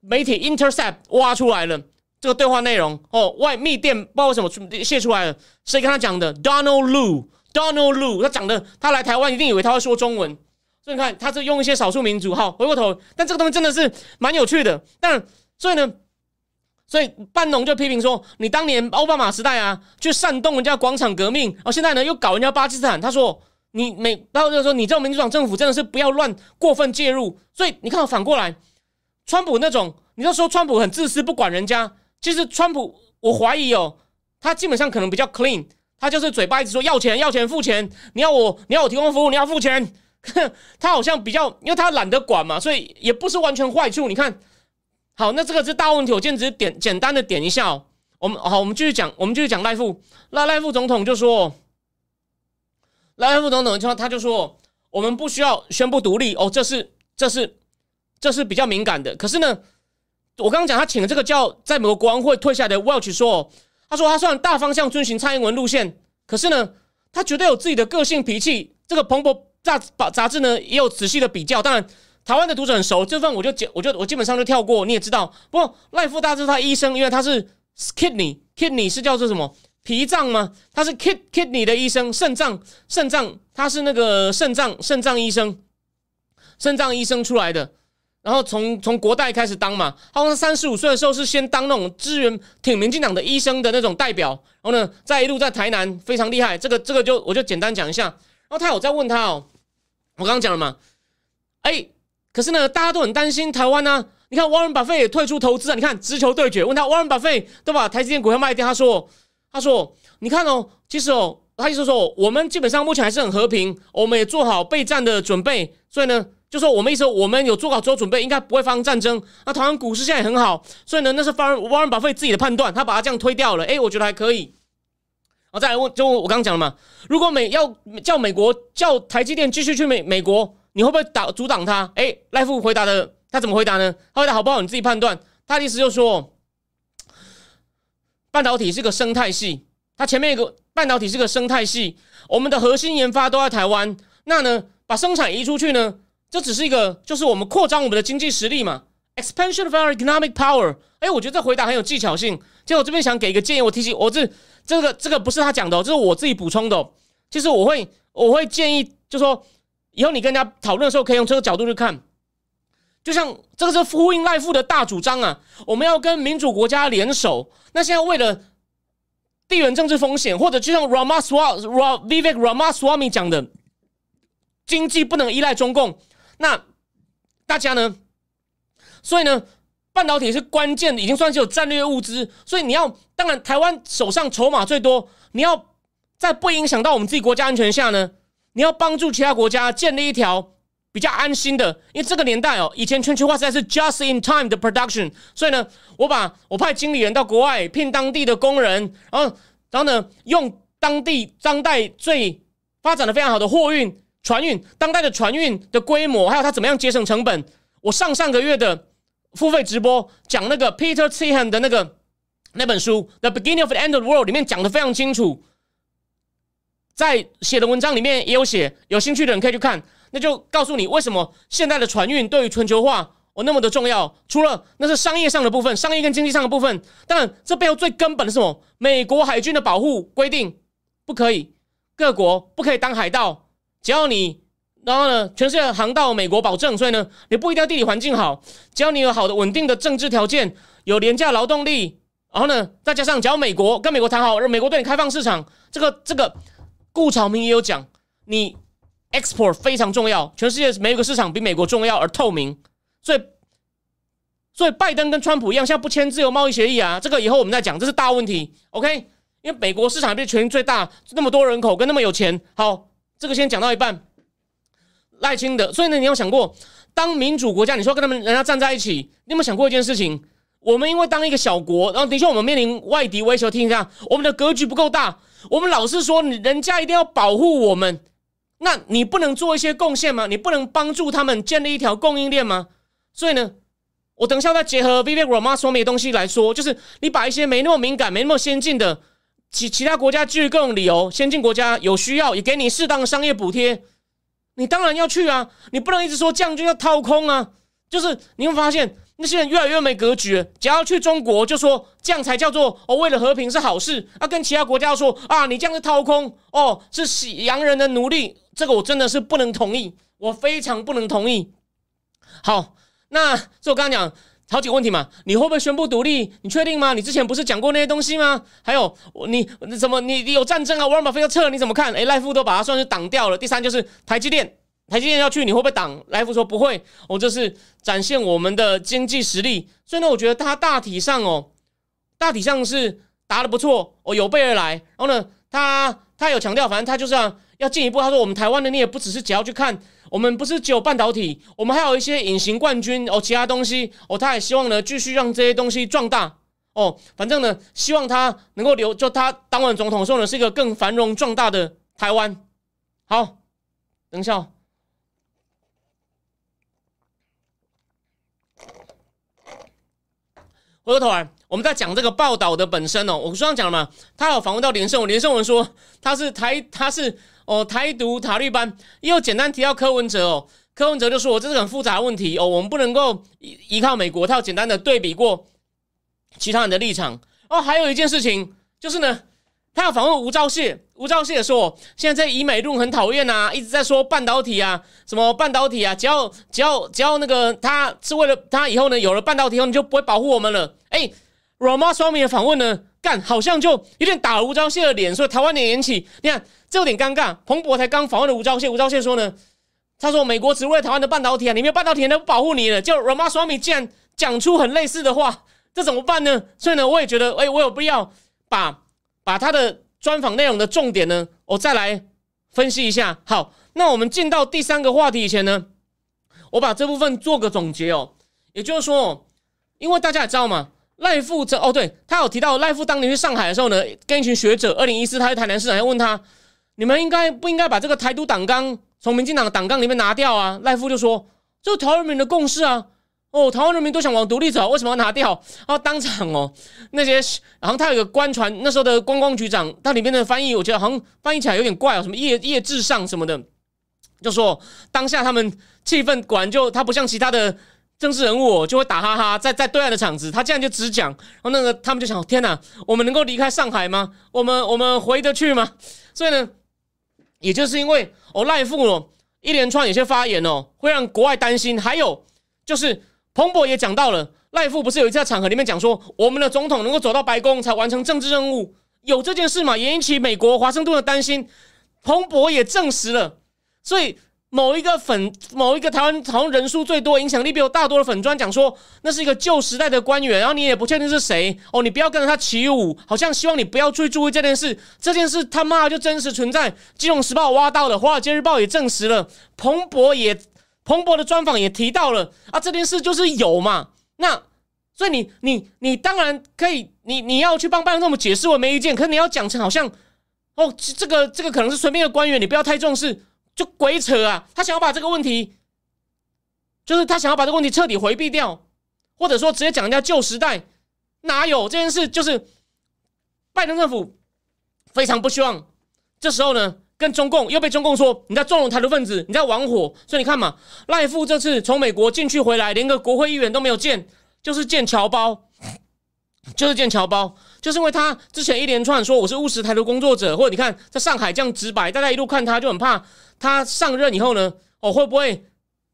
媒体 Intercept 挖出来了这个对话内容。哦，外密电不知道什么泄出来了，谁跟他讲的？Donald Lu，Donald Lu，他讲的，他来台湾一定以为他会说中文。所以你看，他是用一些少数民族。好，回过头，但这个东西真的是蛮有趣的。但所以呢？所以半农就批评说：“你当年奥巴马时代啊，去煽动人家广场革命，然后现在呢又搞人家巴基斯坦。”他说：“你美，然后就说你这种民主党政府真的是不要乱过分介入。”所以你看，反过来，川普那种，你就说川普很自私，不管人家。其实川普，我怀疑哦，他基本上可能比较 clean，他就是嘴巴一直说要钱、要钱、付钱，你要我，你要我提供服务，你要付钱。[LAUGHS] 他好像比较，因为他懒得管嘛，所以也不是完全坏处。你看。好，那这个是大问题，我今天只是点简单的点一下哦。我们好，我们继续讲，我们继续讲赖副。那赖副总统就说，赖副总统他他就说，我们不需要宣布独立哦，这是这是这是比较敏感的。可是呢，我刚刚讲他请了这个叫在美国国王会退下来的 Welch 说，他说他虽然大方向遵循蔡英文路线，可是呢，他绝对有自己的个性脾气。这个彭博杂杂志呢也有仔细的比较，当然台湾的读者很熟，这份我就我就我基本上就跳过。你也知道，不过赖富大是他医生，因为他是 kidney kidney 是叫做什么？脾脏吗？他是 kid kidney 的医生，肾脏肾脏，他是那个肾脏肾脏医生，肾脏医生出来的。然后从从国代开始当嘛，好像三十五岁的时候是先当那种支援挺民进党的医生的那种代表，然后呢，再一路在台南非常厉害。这个这个就我就简单讲一下。然后他有在问他哦，我刚刚讲了嘛，哎，可是呢，大家都很担心台湾呢。你看，沃伦·巴菲也退出投资啊。你看，直球对决，问他 Warren Buffett 对吧？台积电股票卖掉，他说。他说：“你看哦，其实哦，他意思说，我们基本上目前还是很和平，我们也做好备战的准备。所以呢，就说我们意思，我们有做好所有准备，应该不会发生战争。那台湾股市现在也很好，所以呢，那是发沃伦·巴菲自己的判断，他把它这样推掉了。诶，我觉得还可以。我再来问，就我刚刚讲了嘛，如果美要叫美国叫台积电继续去美美国，你会不会打阻挡他？诶，赖富回答的，他怎么回答呢？他回答好不好？你自己判断。他的意思就是说。”半导体是个生态系，它前面一个半导体是个生态系，我们的核心研发都在台湾。那呢，把生产移出去呢，这只是一个，就是我们扩张我们的经济实力嘛，expansion of our economic power。哎，我觉得这回答很有技巧性。结果这边想给一个建议，我提醒我这这个这个不是他讲的，这是我自己补充的。其实我会我会建议，就说以后你跟人家讨论的时候，可以用这个角度去看。就像这个是呼应赖富的大主张啊，我们要跟民主国家联手。那现在为了地缘政治风险，或者就像 Ramaswamy Vivek Ramaswamy 讲的，经济不能依赖中共。那大家呢？所以呢，半导体是关键，已经算是有战略物资。所以你要，当然台湾手上筹码最多，你要在不影响到我们自己国家安全下呢，你要帮助其他国家建立一条。比较安心的，因为这个年代哦，以前全球化实在是 just in time 的 production，所以呢，我把我派经理人到国外聘当地的工人，然后然后呢，用当地当代最发展的非常好的货运船运，当代的船运的规模，还有它怎么样节省成本。我上上个月的付费直播讲那个 Peter t h e h a n 的那个那本书《The Beginning of the End of the World》里面讲的非常清楚，在写的文章里面也有写，有兴趣的人可以去看。那就告诉你为什么现在的船运对于全球化哦那么的重要。除了那是商业上的部分，商业跟经济上的部分，当然这背后最根本的是什么？美国海军的保护规定不可以，各国不可以当海盗。只要你，然后呢，全世界航道美国保证，所以呢，你不一定要地理环境好，只要你有好的稳定的政治条件，有廉价劳动力，然后呢，再加上只要美国跟美国谈好，让美国对你开放市场，这个这个顾朝明也有讲，你。export 非常重要，全世界没一个市场比美国重要而透明，所以所以拜登跟川普一样，现在不签自由贸易协议啊，这个以后我们再讲，这是大问题。OK，因为美国市场是全球最大，那么多人口跟那么有钱。好，这个先讲到一半。赖清德，所以呢，你有想过，当民主国家，你说跟他们人家站在一起，你有没有想过一件事情？我们因为当一个小国，然后的确我们面临外敌威胁，听一下，我们的格局不够大，我们老是说你，人家一定要保护我们。那你不能做一些贡献吗？你不能帮助他们建立一条供应链吗？所以呢，我等一下再结合 Vivek Ramaswamy 说明的东西来说，就是你把一些没那么敏感、没那么先进的其其他国家基于各种理由，先进国家有需要也给你适当的商业补贴，你当然要去啊！你不能一直说这样就要掏空啊！就是你会发现。那些人越来越没格局，只要去中国就说这样才叫做哦，为了和平是好事。啊，跟其他国家说啊，你这样是掏空哦，是洗洋人的奴隶，这个我真的是不能同意，我非常不能同意。好，那这我刚刚讲好几个问题嘛，你会不会宣布独立？你确定吗？你之前不是讲过那些东西吗？还有你你怎么你你有战争啊？沃尔玛非要撤，你怎么看？哎，赖夫都把它算是挡掉了。第三就是台积电。台积电要去，你会不会挡？来福说不会，我这是展现我们的经济实力。所以呢，我觉得他大体上哦，大体上是答的不错哦，有备而来。然后呢，他他有强调，反正他就是要要进一步。他说，我们台湾的你也不只是只要去看，我们不是只有半导体，我们还有一些隐形冠军哦，其他东西哦，他也希望呢继续让这些东西壮大哦。反正呢，希望他能够留，就他当完总统之后呢，是一个更繁荣壮大的台湾。好，等一下。回过头来，我们在讲这个报道的本身哦。我刚刚讲了嘛，他有访问到连胜文，连胜文说他是台，他是哦台独塔利班，又简单提到柯文哲哦，柯文哲就说，我这是很复杂的问题哦，我们不能够依依靠美国，他有简单的对比过其他人的立场哦。还有一件事情就是呢。他要访问吴钊燮，吴钊燮说：“现在在以美论很讨厌呐，一直在说半导体啊，什么半导体啊，只要只要只要那个他是为了他以后呢有了半导体后你就不会保护我们了。”哎，Rama Swamy 的访问呢，干好像就有点打了吴钊燮的脸，所以台湾点引起，你看这有点尴尬。彭博才刚访问了吴钊燮，吴钊燮说呢，他说美国只为了台湾的半导体啊，你没有半导体都不保护你了。就 Rama Swamy 竟然讲出很类似的话，这怎么办呢？所以呢，我也觉得，哎，我有必要把。把他的专访内容的重点呢，我再来分析一下。好，那我们进到第三个话题以前呢，我把这部分做个总结哦。也就是说，因为大家也知道嘛，赖富这哦，对他有提到赖富当年去上海的时候呢，跟一群学者，二零一四他在台南市长要问他，你们应该不应该把这个台独党纲从民进党的党纲里面拿掉啊？赖富就说，这是台湾人民的共识啊。哦，台湾人民都想往独立走，为什么要拿掉？啊，当场哦，[LAUGHS] 那些，然后他有个官船，那时候的观光局长，他里面的翻译，我觉得好像翻译起来有点怪哦，什么叶叶至上什么的，就说当下他们气氛果然就他不像其他的政治人物，就会打哈哈，在在对岸的场子，他这样就只讲，然后那个他们就想，天哪，我们能够离开上海吗？我们我们回得去吗？所以呢，也就是因为哦赖富哦一连串有些发言哦，会让国外担心，还有就是。彭博也讲到了，赖富不是有一次在场合里面讲说，我们的总统能够走到白宫才完成政治任务，有这件事嘛？也引起美国华盛顿的担心。彭博也证实了，所以某一个粉，某一个台湾好像人数最多、影响力比我大多的粉专讲说，那是一个旧时代的官员，然后你也不确定是谁哦，你不要跟着他起舞，好像希望你不要去注意这件事。这件事他妈就真实存在，《金融时报》挖到了，《华尔街日报》也证实了，彭博也。彭博的专访也提到了啊，这件事就是有嘛，那所以你你你当然可以，你你要去帮拜登这么解释，我没意见。可是你要讲成好像哦，这个这个可能是随便的官员，你不要太重视，就鬼扯啊！他想要把这个问题，就是他想要把这个问题彻底回避掉，或者说直接讲人家旧时代哪有这件事？就是拜登政府非常不希望这时候呢。跟中共又被中共说你在纵容台独分子，你在玩火，所以你看嘛，赖富这次从美国进去回来，连个国会议员都没有见，就是见侨胞，就是剑桥包，就是因为他之前一连串说我是务实台独工作者，或者你看在上海这样直白，大家一路看他就很怕他上任以后呢，哦会不会？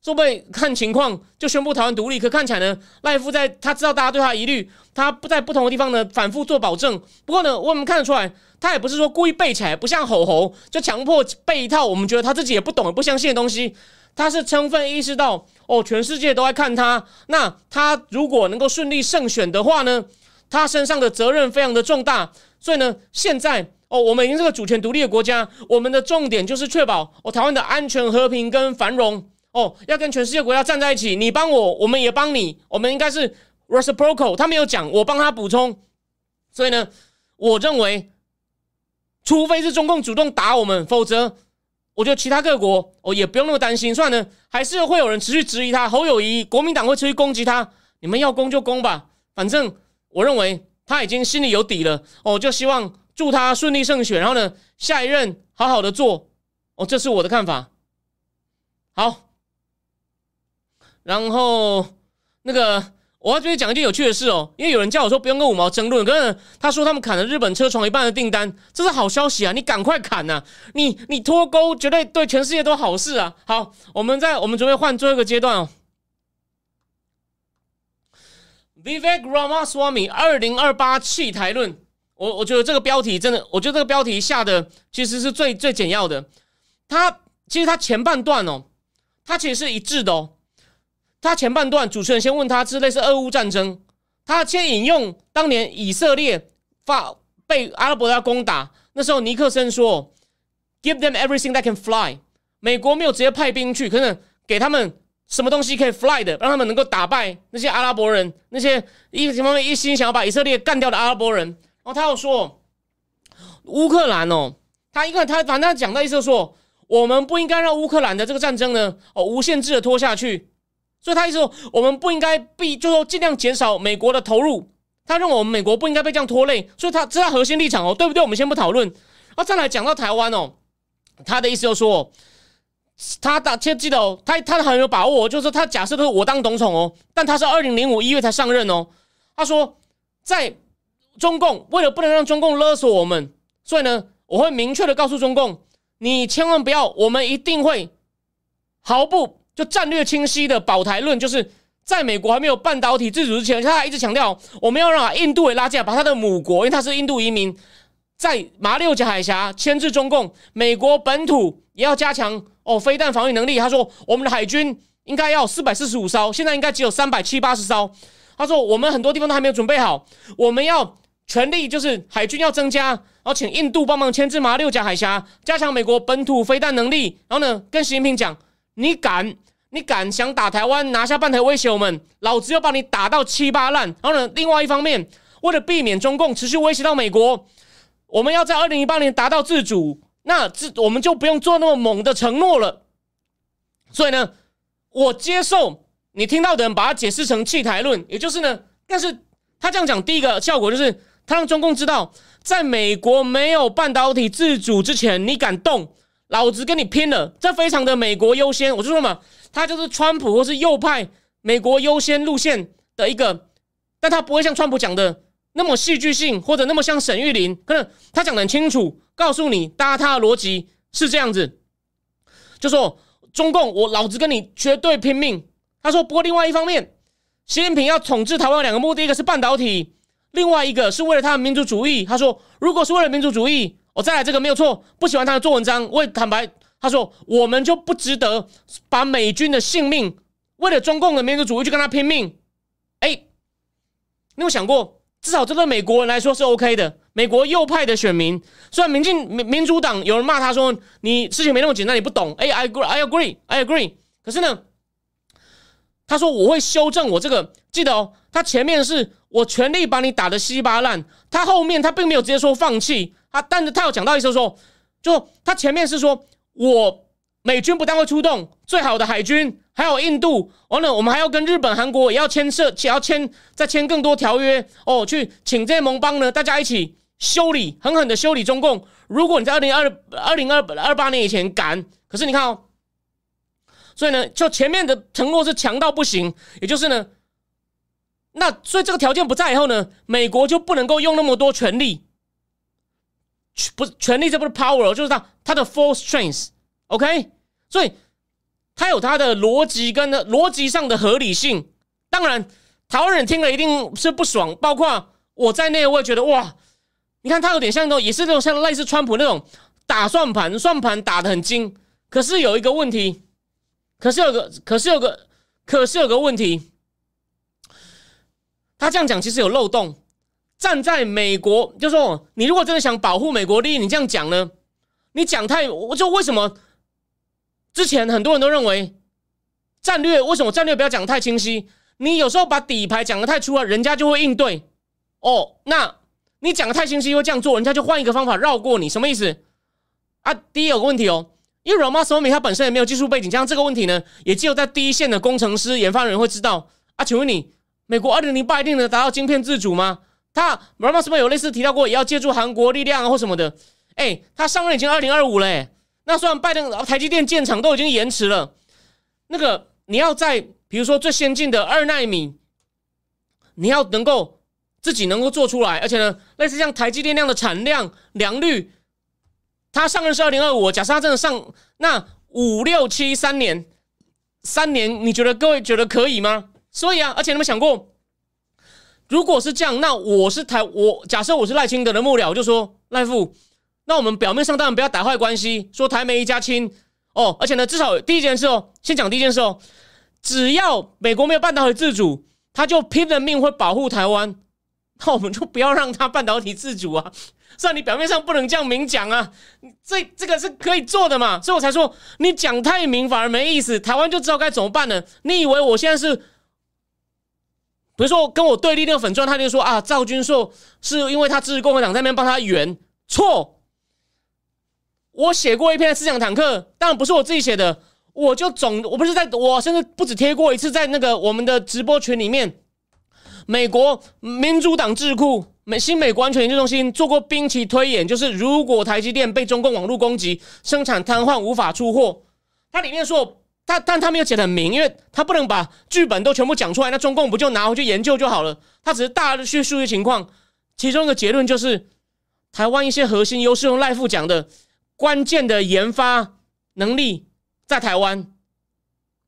会不会看情况就宣布台湾独立？可看起来呢，赖夫在他知道大家对他疑虑，他不在不同的地方呢反复做保证。不过呢，我们看得出来，他也不是说故意背起来，不像吼吼就强迫背一套我们觉得他自己也不懂、也不相信的东西。他是充分意识到，哦，全世界都在看他。那他如果能够顺利胜选的话呢，他身上的责任非常的重大。所以呢，现在哦，我们已经是个主权独立的国家，我们的重点就是确保哦台湾的安全、和平跟繁荣。哦，要跟全世界国家站在一起，你帮我，我们也帮你，我们应该是 reciprocal。他没有讲，我帮他补充。所以呢，我认为，除非是中共主动打我们，否则我觉得其他各国哦也不用那么担心。算了，还是会有人持续质疑他，侯友谊，国民党会持续攻击他。你们要攻就攻吧，反正我认为他已经心里有底了。哦，就希望祝他顺利胜选，然后呢，下一任好好的做。哦，这是我的看法。好。然后那个，我要这边讲一件有趣的事哦，因为有人叫我说不用跟五毛争论，可是他说他们砍了日本车床一半的订单，这是好消息啊！你赶快砍呐！你你脱钩绝对对全世界都好事啊！好，我们在我们准备换最后一个阶段哦。Vivek Ramaswamy 二零二八弃台论，我我觉得这个标题真的，我觉得这个标题下的其实是最最简要的。他其实他前半段哦，他其实是一致的哦。他前半段，主持人先问他，是类似俄乌战争。他先引用当年以色列发被阿拉伯要攻打，那时候尼克森说：“Give them everything that can fly。”美国没有直接派兵去，可能给他们什么东西可以 fly 的，让他们能够打败那些阿拉伯人，那些一什么一心想要把以色列干掉的阿拉伯人。然后他又说：“乌克兰哦，他一个他反正讲的意思说，我们不应该让乌克兰的这个战争呢，哦，无限制的拖下去。”所以他意思说，我们不应该必，就说尽量减少美国的投入，他认为我们美国不应该被这样拖累，所以他知道核心立场哦，对不对？我们先不讨论。然后再来讲到台湾哦，他的意思就说，他打切记得哦，他他很有把握，就是他假设都是我当总统哦，但他是二零零五一月才上任哦。他说，在中共为了不能让中共勒索我们，所以呢，我会明确的告诉中共，你千万不要，我们一定会毫不就战略清晰的保台论，就是。在美国还没有半导体自主之前，他一直强调我们要让印度也拉进来，把他的母国，因为他是印度移民，在马六甲海峡牵制中共。美国本土也要加强哦，飞弹防御能力。他说我们的海军应该要四百四十五艘，现在应该只有三百七八十艘。他说我们很多地方都还没有准备好，我们要全力就是海军要增加，然后请印度帮忙牵制马六甲海峡，加强美国本土飞弹能力。然后呢，跟习近平讲，你敢？你敢想打台湾拿下半台威胁我们，老子要把你打到七八烂。然后呢，另外一方面，为了避免中共持续威胁到美国，我们要在二零一八年达到自主，那这我们就不用做那么猛的承诺了。所以呢，我接受你听到的人把它解释成弃台论，也就是呢，但是他这样讲，第一个效果就是他让中共知道，在美国没有半导体自主之前，你敢动，老子跟你拼了。这非常的美国优先，我就说嘛。他就是川普或是右派美国优先路线的一个，但他不会像川普讲的那么戏剧性，或者那么像沈玉琳，可能他讲的很清楚，告诉你，大家他的逻辑是这样子，就说中共我老子跟你绝对拼命。他说，不过另外一方面，习近平要统治台湾两个目的，一个是半导体，另外一个是为了他的民族主义。他说，如果是为了民族主义，我再来这个没有错，不喜欢他的做文章，我也坦白。他说：“我们就不值得把美军的性命为了中共的民族主义去跟他拼命。”哎，你有想过，至少这对美国人来说是 OK 的。美国右派的选民，虽然民进民民主党有人骂他说：“你事情没那么简单，你不懂。”哎，I agree，I agree，I agree。可是呢，他说我会修正我这个。记得哦，他前面是我全力把你打得稀巴烂，他后面他并没有直接说放弃。他但是他有讲到一次说，就他前面是说。我美军不但会出动最好的海军，还有印度，完了我们还要跟日本、韩国也要牵涉，且要签再签更多条约哦，去请这些盟邦呢，大家一起修理，狠狠的修理中共。如果你在二零二二零二二八年以前敢，可是你看哦，所以呢，就前面的承诺是强到不行，也就是呢，那所以这个条件不在以后呢，美国就不能够用那么多权力。不是权力，这不是 power，就是它它的 full strength，OK，所以它有它的逻辑跟逻辑上的合理性。当然，台湾人听了一定是不爽，包括我在内，我也觉得哇，你看他有点像那种，也是那种像类似川普那种打算盘，算盘打的很精。可是有一个问题，可是有个，可是有个，可是有个问题，他这样讲其实有漏洞。站在美国，就说你如果真的想保护美国利益，你这样讲呢？你讲太，我就为什么之前很多人都认为战略为什么战略不要讲太清晰？你有时候把底牌讲的太粗了，人家就会应对。哦，那你讲的太清晰，会这样做，人家就换一个方法绕过你，什么意思？啊，第一有个问题哦，因为 Ramaswamy 他本身也没有技术背景，加上这个问题呢，也只有在第一线的工程师、研发人会知道。啊，请问你，美国二零零八一定能达到晶片自主吗？他 r a m a s 是不是有类似提到过，也要借助韩国力量啊，或什么的？哎，他上任已经二零二五了，哎，那虽然拜登台积电建厂都已经延迟了，那个你要在比如说最先进的二纳米，你要能够自己能够做出来，而且呢，类似像台积电那样的产量良率，他上任是二零二五，假设他真的上那五六七三年，三年，你觉得各位觉得可以吗？所以啊，而且你们想过？如果是这样，那我是台我假设我是赖清德的幕僚，我就说赖副，那我们表面上当然不要打坏关系，说台美一家亲哦，而且呢，至少第一件事哦，先讲第一件事哦，只要美国没有半导体自主，他就拼了命会保护台湾，那我们就不要让他半导体自主啊，虽然你表面上不能这样明讲啊，这这个是可以做的嘛，所以我才说你讲太明反而没意思，台湾就知道该怎么办了。你以为我现在是？比如说跟我对立那个粉钻，他就说啊，赵君硕是因为他支持共和党在那边帮他圆错。我写过一篇思想坦克，当然不是我自己写的，我就总我不是在我甚至不止贴过一次在那个我们的直播群里面，美国民主党智库美新美国安全研究中心做过兵棋推演，就是如果台积电被中共网络攻击，生产瘫痪，无法出货，它里面说，他但他没有写的很明，因为他不能把剧本都全部讲出来，那中共不就拿回去研究就好了？他只是大的去数据情况，其中一个结论就是，台湾一些核心优势，用赖富讲的关键的研发能力在台湾，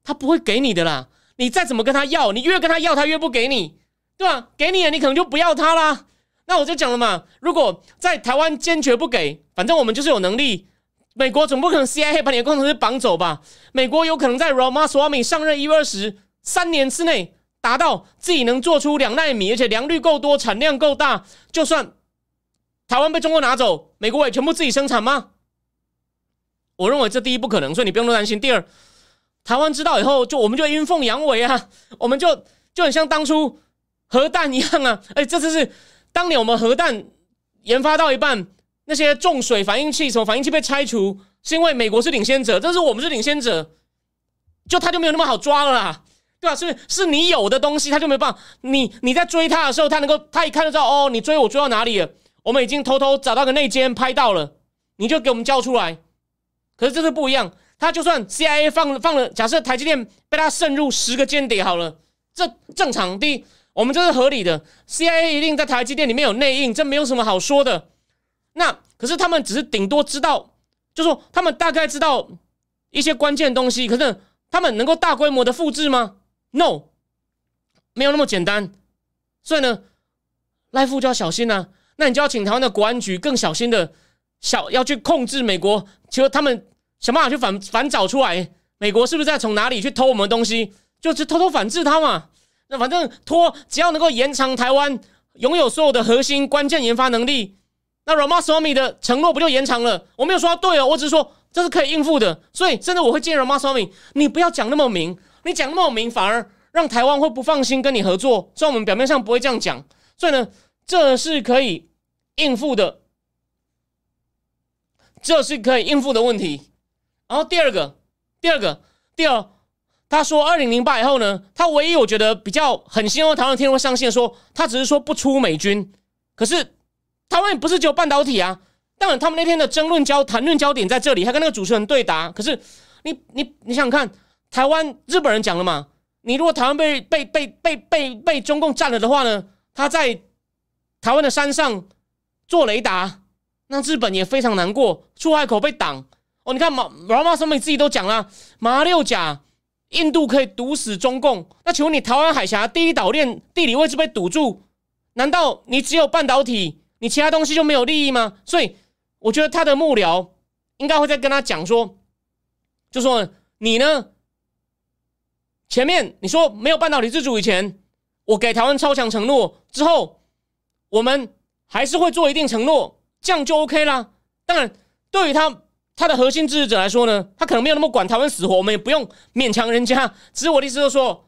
他不会给你的啦。你再怎么跟他要，你越跟他要，他越不给你，对吧？给你了，你可能就不要他啦。那我就讲了嘛，如果在台湾坚决不给，反正我们就是有能力。美国总不可能 CIA 把你的工程师绑走吧？美国有可能在 Ramaswamy 上任一月二十三年之内达到自己能做出两纳米，而且良率够多，产量够大，就算台湾被中国拿走，美国也全部自己生产吗？我认为这第一不可能，所以你不用多担心。第二。台湾知道以后，就我们就阴奉阳违啊，我们就就很像当初核弹一样啊！[LAUGHS] 哎，这次是当年我们核弹研发到一半，那些重水反应器什么反应器被拆除，是因为美国是领先者，这是我们是领先者，就他就没有那么好抓了啦，对吧？是是你有的东西，他就没办法。你你在追他的时候，他能够他一看就知道哦，你追我追到哪里了？我们已经偷偷找到个内奸拍到了，你就给我们交出来。可是这次不一样。他就算 CIA 放放了，假设台积电被他渗入十个间谍好了，这正常。第一，我们这是合理的，CIA 一定在台积电里面有内应，这没有什么好说的。那可是他们只是顶多知道，就说他们大概知道一些关键东西，可是他们能够大规模的复制吗？No，没有那么简单。所以呢，赖富就要小心呐。那你就要请台湾的国安局更小心的，小要去控制美国，其实他们。想办法去反反找出来，美国是不是在从哪里去偷我们的东西？就是偷偷反制他嘛。那反正拖，只要能够延长台湾拥有所有的核心关键研发能力，那 Ramaswamy 的承诺不就延长了？我没有说对哦，我只是说这是可以应付的。所以，甚至我会建议 Ramaswamy，你不要讲那么明，你讲那么明，反而让台湾会不放心跟你合作。虽然我们表面上不会这样讲，所以呢，这是可以应付的，这是可以应付的问题。然后第二个，第二个，第二，他说二零零八以后呢，他唯一我觉得比较很希望台湾天会上线，说他只是说不出美军，可是台湾不是只有半导体啊。当然，他们那天的争论焦谈论焦点在这里，他跟那个主持人对答。可是你你你想看，台湾日本人讲了嘛？你如果台湾被被被被被被中共占了的话呢，他在台湾的山上做雷达，那日本也非常难过，出海口被挡。哦，你看马马马上面自己都讲了，马六甲印度可以堵死中共。那请问你台湾海峡第一岛链地理位置被堵住，难道你只有半导体，你其他东西就没有利益吗？所以我觉得他的幕僚应该会再跟他讲说，就说你呢，前面你说没有半导体自主以前，我给台湾超强承诺之后，我们还是会做一定承诺，这样就 OK 啦。当然，对于他。他的核心支持者来说呢，他可能没有那么管台湾死活，我们也不用勉强人家。只是我的意思就是说，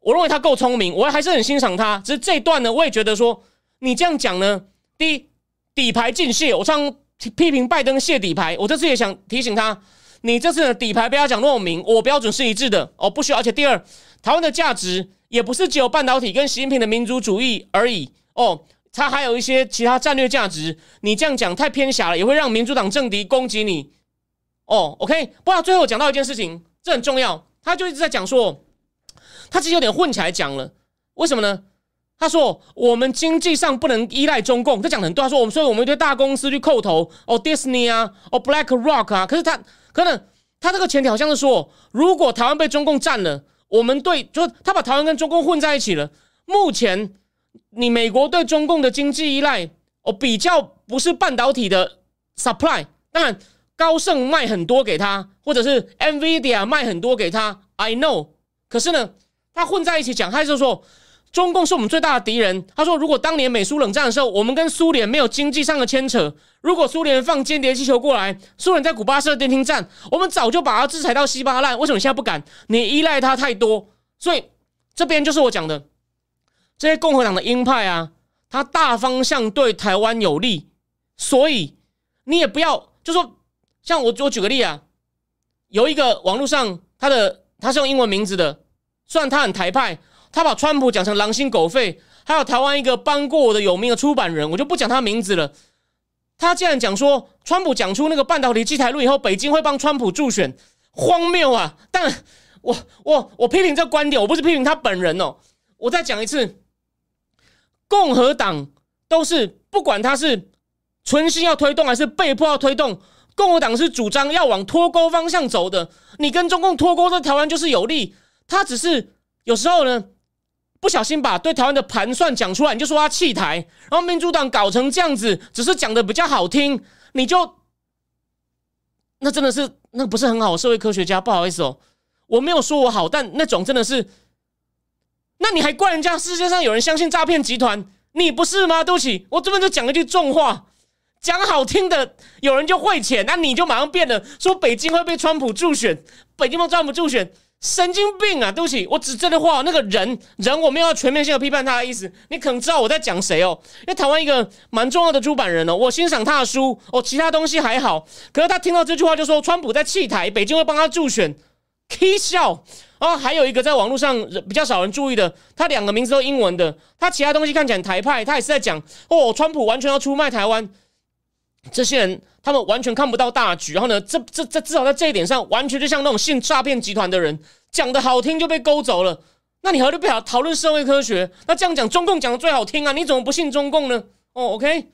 我认为他够聪明，我还是很欣赏他。只是这一段呢，我也觉得说，你这样讲呢，第一底牌尽泄，我上批评拜登卸底牌，我这次也想提醒他，你这次的底牌不要讲那么明，我标准是一致的哦，不需要。而且第二，台湾的价值也不是只有半导体跟习近平的民族主义而已哦。它还有一些其他战略价值，你这样讲太偏狭了，也会让民主党政敌攻击你。哦，OK，不过最后讲到一件事情，这很重要，他就一直在讲说，他其实有点混起来讲了，为什么呢？他说我们经济上不能依赖中共，他讲的很多，他说我们所以我们一堆大公司去叩头，哦，Disney 啊，哦，Black Rock 啊，可是他可能他这个前提好像是说，如果台湾被中共占了，我们对，就他把台湾跟中共混在一起了，目前。你美国对中共的经济依赖，哦，比较不是半导体的 supply，当然高盛卖很多给他，或者是 Nvidia 卖很多给他，I know。可是呢，他混在一起讲，他就说中共是我们最大的敌人。他说，如果当年美苏冷战的时候，我们跟苏联没有经济上的牵扯，如果苏联放间谍气球过来，苏联在古巴设电听站，我们早就把他制裁到稀巴烂。为什么现在不敢？你依赖他太多，所以这边就是我讲的。这些共和党的鹰派啊，他大方向对台湾有利，所以你也不要就说，像我我举个例啊，有一个网络上他的他是用英文名字的，虽然他很台派，他把川普讲成狼心狗肺，还有台湾一个帮过我的有名的出版人，我就不讲他名字了。他竟然讲说，川普讲出那个半导体机台论以后，北京会帮川普助选，荒谬啊！但我我我批评这个观点，我不是批评他本人哦。我再讲一次，共和党都是不管他是存心要推动还是被迫要推动，共和党是主张要往脱钩方向走的。你跟中共脱钩，对台湾就是有利。他只是有时候呢。不小心把对台湾的盘算讲出来，你就说他弃台，然后民主党搞成这样子，只是讲的比较好听，你就那真的是那不是很好社会科学家，不好意思哦，我没有说我好，但那种真的是，那你还怪人家世界上有人相信诈骗集团，你不是吗？对不起，我这边就讲一句重话，讲好听的有人就会钱，那你就马上变了，说北京会被川普助选，北京帮川普助选。神经病啊！对不起，我指这的话，那个人人我没有要全面性的批判他的意思。你可能知道我在讲谁哦，因为台湾一个蛮重要的出版人哦，我欣赏他的书哦，其他东西还好。可是他听到这句话就说川普在弃台，北京会帮他助选，k 笑。然后还有一个在网络上比较少人注意的，他两个名字都英文的，他其他东西看起来台派，他也是在讲哦，川普完全要出卖台湾。这些人他们完全看不到大局，然后呢，这这这至少在这一点上，完全就像那种信诈骗集团的人讲的好听就被勾走了。那你何必不要讨论社会科学？那这样讲中共讲的最好听啊，你怎么不信中共呢？哦，OK。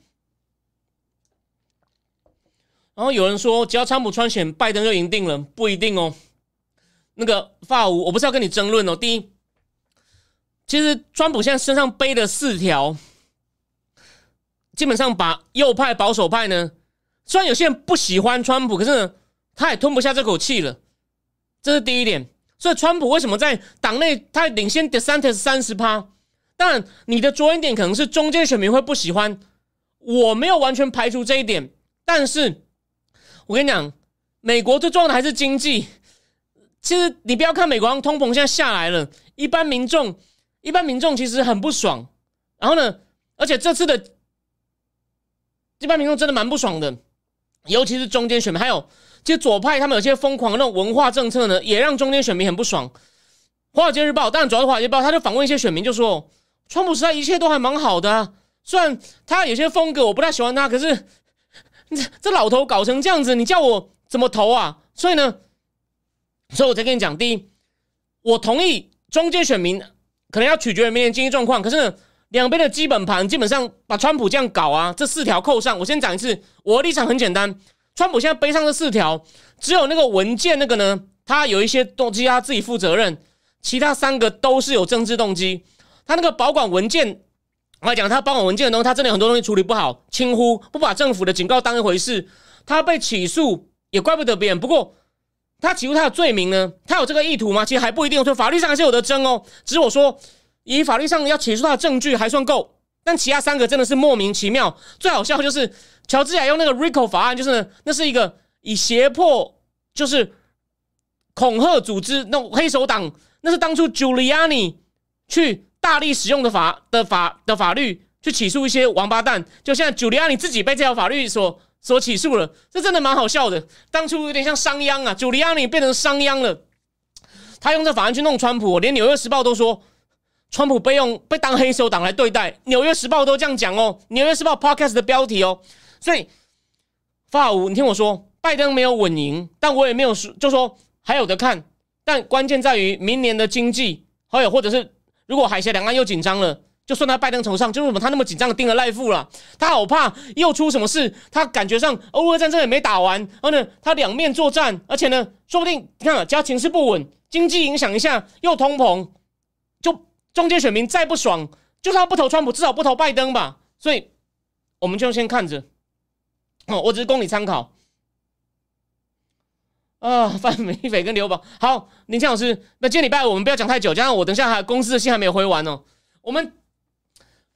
然后有人说，只要川普川选，拜登就赢定了，不一定哦。那个发五，我不是要跟你争论哦。第一，其实川普现在身上背的四条。基本上把右派保守派呢，虽然有些人不喜欢川普，可是呢，他也吞不下这口气了。这是第一点。所以川普为什么在党内他领先 d e s a n t s 三十趴？但，你的着眼点可能是中间选民会不喜欢，我没有完全排除这一点。但是，我跟你讲，美国最重要的还是经济。其实你不要看美国通膨现在下来了，一般民众一般民众其实很不爽。然后呢，而且这次的。一般民众真的蛮不爽的，尤其是中间选民，还有其实左派他们有些疯狂的那种文化政策呢，也让中间选民很不爽。华尔街日报，当然主要是华尔街日报，他就访问一些选民，就说：川普时代一切都还蛮好的，虽然他有些风格我不太喜欢他，可是这这老头搞成这样子，你叫我怎么投啊？所以呢，所以我才跟你讲，第一，我同意中间选民可能要取决于明年经济状况，可是。两边的基本盘基本上把川普这样搞啊，这四条扣上。我先讲一次，我的立场很简单，川普现在背上这四条，只有那个文件那个呢，他有一些动机他自己负责任，其他三个都是有政治动机。他那个保管文件，我来讲他保管文件的东西，他真的很多东西处理不好，轻忽，不把政府的警告当一回事。他被起诉也怪不得别人，不过他起诉他的罪名呢，他有这个意图吗？其实还不一定，说法律上还是有的争哦。只是我说。以法律上要起诉他的证据还算够，但其他三个真的是莫名其妙。最好笑就是乔治亚用那个 RICO 法案，就是那是一个以胁迫，就是恐吓组织那种黑手党，那是当初 Giuliani 去大力使用的法的法的法律去起诉一些王八蛋。就现在 Giuliani 自己被这条法律所所起诉了，这真的蛮好笑的。当初有点像商鞅啊，Giuliani 变成商鞅了，他用这法案去弄川普，连纽约时报都说。川普被用被当黑手党来对待，《纽约时报》都这样讲哦，《纽约时报》Podcast 的标题哦。所以，法五，你听我说，拜登没有稳赢，但我也没有说，就说还有的看。但关键在于明年的经济，还有或者是如果海峡两岸又紧张了，就算他拜登头上，就为什么他那么紧张的盯着赖富了？他好怕又出什么事？他感觉上欧俄战争也没打完，然后呢，他两面作战，而且呢，说不定你看，只要情势不稳，经济影响一下，又通膨。就中间选民再不爽，就算他不投川普，至少不投拜登吧。所以我们就先看着。哦，我只是供你参考。啊，范美斐跟刘宝，好，林倩老师，那今天礼拜我们不要讲太久，加上我等下还公司的信还没有回完哦。我们，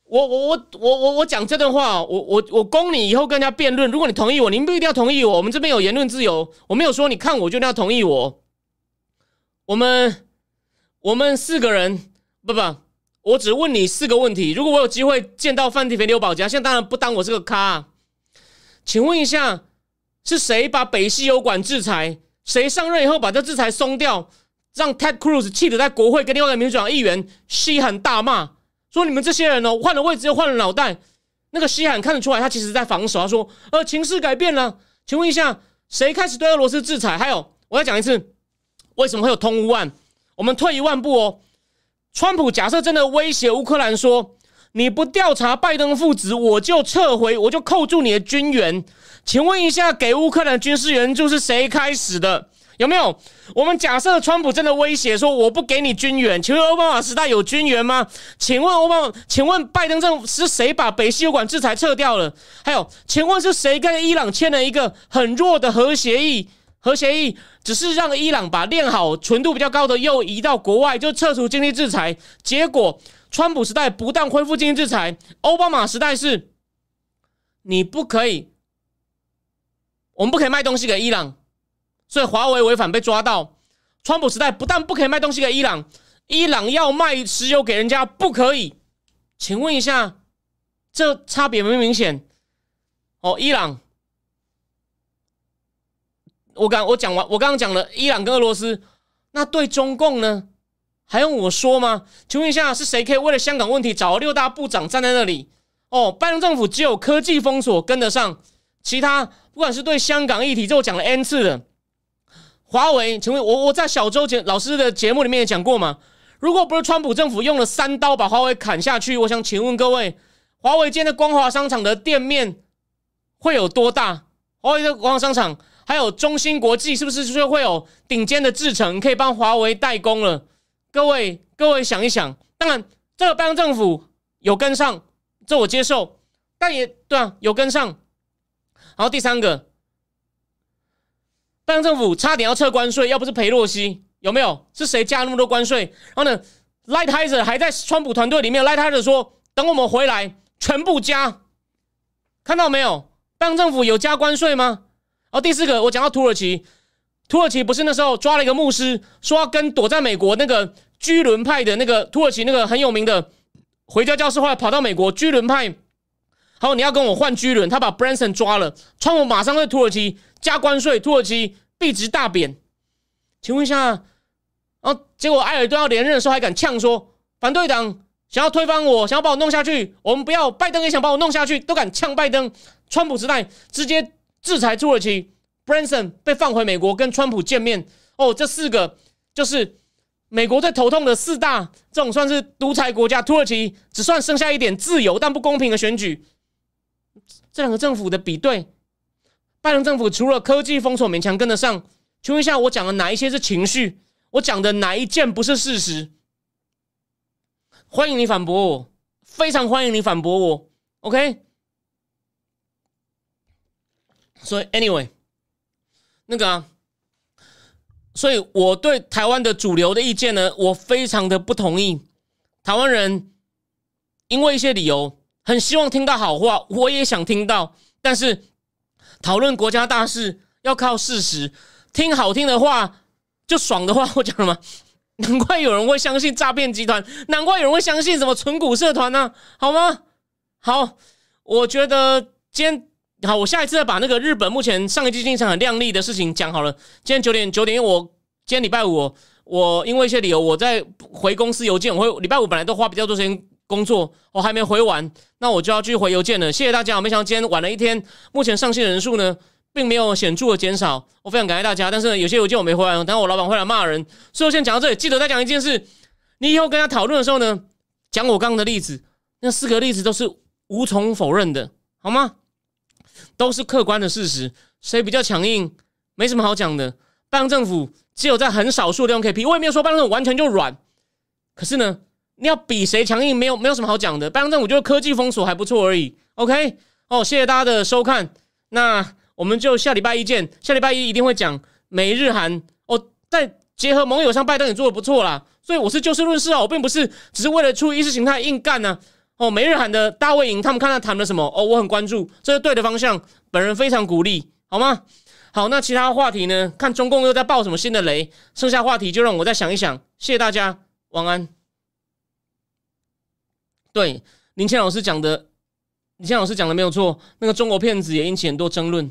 我我我我我我讲这段话，我我我供你以后跟人家辩论。如果你同意我，您不一定要同意我。我们这边有言论自由，我没有说你看我就一定要同意我。我们我们四个人。不不，我只问你四个问题。如果我有机会见到范迪肥刘宝家，现在当然不当我是个咖。请问一下，是谁把北溪油管制裁？谁上任以后把这制裁松掉？让 Ted Cruz 气得在国会跟另外一个民主党议员西喊大骂，说你们这些人哦，换了位置又换了脑袋。那个西罕看得出来，他其实在防守。他说：“呃，情势改变了，请问一下，谁开始对俄罗斯制裁？还有，我再讲一次，为什么会有通乌案？我们退一万步哦，川普假设真的威胁乌克兰说，你不调查拜登父子，我就撤回，我就扣住你的军援。请问一下，给乌克兰军事援助是谁开始的？”有没有？我们假设川普真的威胁说我不给你军援，请问奥巴马时代有军援吗？请问奥巴马，请问拜登政府是谁把北溪油管制裁撤掉了？还有，请问是谁跟伊朗签了一个很弱的核协议？核协议只是让伊朗把炼好、纯度比较高的铀移到国外，就撤除经济制裁。结果，川普时代不但恢复经济制裁，奥巴马时代是，你不可以，我们不可以卖东西给伊朗。所以华为违反被抓到，川普时代不但不可以卖东西给伊朗，伊朗要卖石油给人家不可以。请问一下，这差别明明显？哦，伊朗，我刚我讲完，我刚刚讲了伊朗跟俄罗斯，那对中共呢？还用我说吗？请问一下，是谁可以为了香港问题找六大部长站在那里？哦，拜登政府只有科技封锁跟得上，其他不管是对香港议题，这我讲了 n 次了。华为，请问我我在小周节老师的节目里面也讲过嘛？如果不是川普政府用了三刀把华为砍下去，我想请问各位，华为间的光华商场的店面会有多大？华为的光华商场还有中芯国际，是不是就会有顶尖的制程可以帮华为代工了？各位各位想一想，当然这个拜登政府有跟上，这我接受，但也对啊，有跟上。然后第三个。拜登政府差点要撤关税，要不是裴洛西，有没有？是谁加那么多关税？然后呢，Lightizer 还在川普团队里面，Lightizer 说等我们回来全部加，看到没有？拜登政府有加关税吗？哦，第四个，我讲到土耳其，土耳其不是那时候抓了一个牧师，说要跟躲在美国那个居伦派的那个土耳其那个很有名的回教教师，后来跑到美国居伦派，好，你要跟我换居伦，他把 Branson 抓了，川普马上对土耳其。加关税，土耳其币值大贬。请问一下，哦，结果埃尔顿要连任的时候还敢呛说，反对党想要推翻我，想要把我弄下去，我们不要。拜登也想把我弄下去，都敢呛拜登。川普时代直接制裁土耳其，Branson 被放回美国跟川普见面。哦，这四个就是美国最头痛的四大这种算是独裁国家，土耳其只算剩下一点自由但不公平的选举。这两个政府的比对。拜登政府除了科技封锁勉强跟得上，请问一下，我讲的哪一些是情绪？我讲的哪一件不是事实？欢迎你反驳我，非常欢迎你反驳我。OK，所以 Anyway，那个，所以我对台湾的主流的意见呢，我非常的不同意。台湾人因为一些理由，很希望听到好话，我也想听到，但是。讨论国家大事要靠事实，听好听的话就爽的话，我讲了吗？难怪有人会相信诈骗集团，难怪有人会相信什么纯股社团呢？好吗？好，我觉得今天好，我下一次再把那个日本目前上一季经常很亮丽的事情讲好了。今天九点九点，因为我今天礼拜五，我因为一些理由我在回公司邮件，我会礼拜五本来都花比较多时间。工作我还没回完，那我就要继续回邮件了。谢谢大家，我没想到今天晚了一天，目前上线人数呢并没有显著的减少，我非常感谢大家。但是有些邮件我没回完，等下我老板会来骂人，所以我先讲到这里。记得再讲一件事，你以后跟他讨论的时候呢，讲我刚刚的例子，那四个例子都是无从否认的，好吗？都是客观的事实，谁比较强硬，没什么好讲的。拜登政府只有在很少数地方可以批，我也没有说拜登政府完全就软，可是呢。你要比谁强硬，没有没有什么好讲的。拜登政府就是科技封锁还不错而已。OK，哦，谢谢大家的收看。那我们就下礼拜一见。下礼拜一一定会讲美日韩哦，在结合盟友上，拜登也做的不错啦。所以我是就事论事啊，我并不是只是为了出意识形态硬干呢。哦，美日韩的大卫营，他们看他谈了什么？哦，我很关注，这是对的方向，本人非常鼓励，好吗？好，那其他话题呢？看中共又在爆什么新的雷？剩下话题就让我再想一想。谢谢大家，晚安。对林谦老师讲的，林谦老师讲的没有错。那个中国骗子也引起很多争论。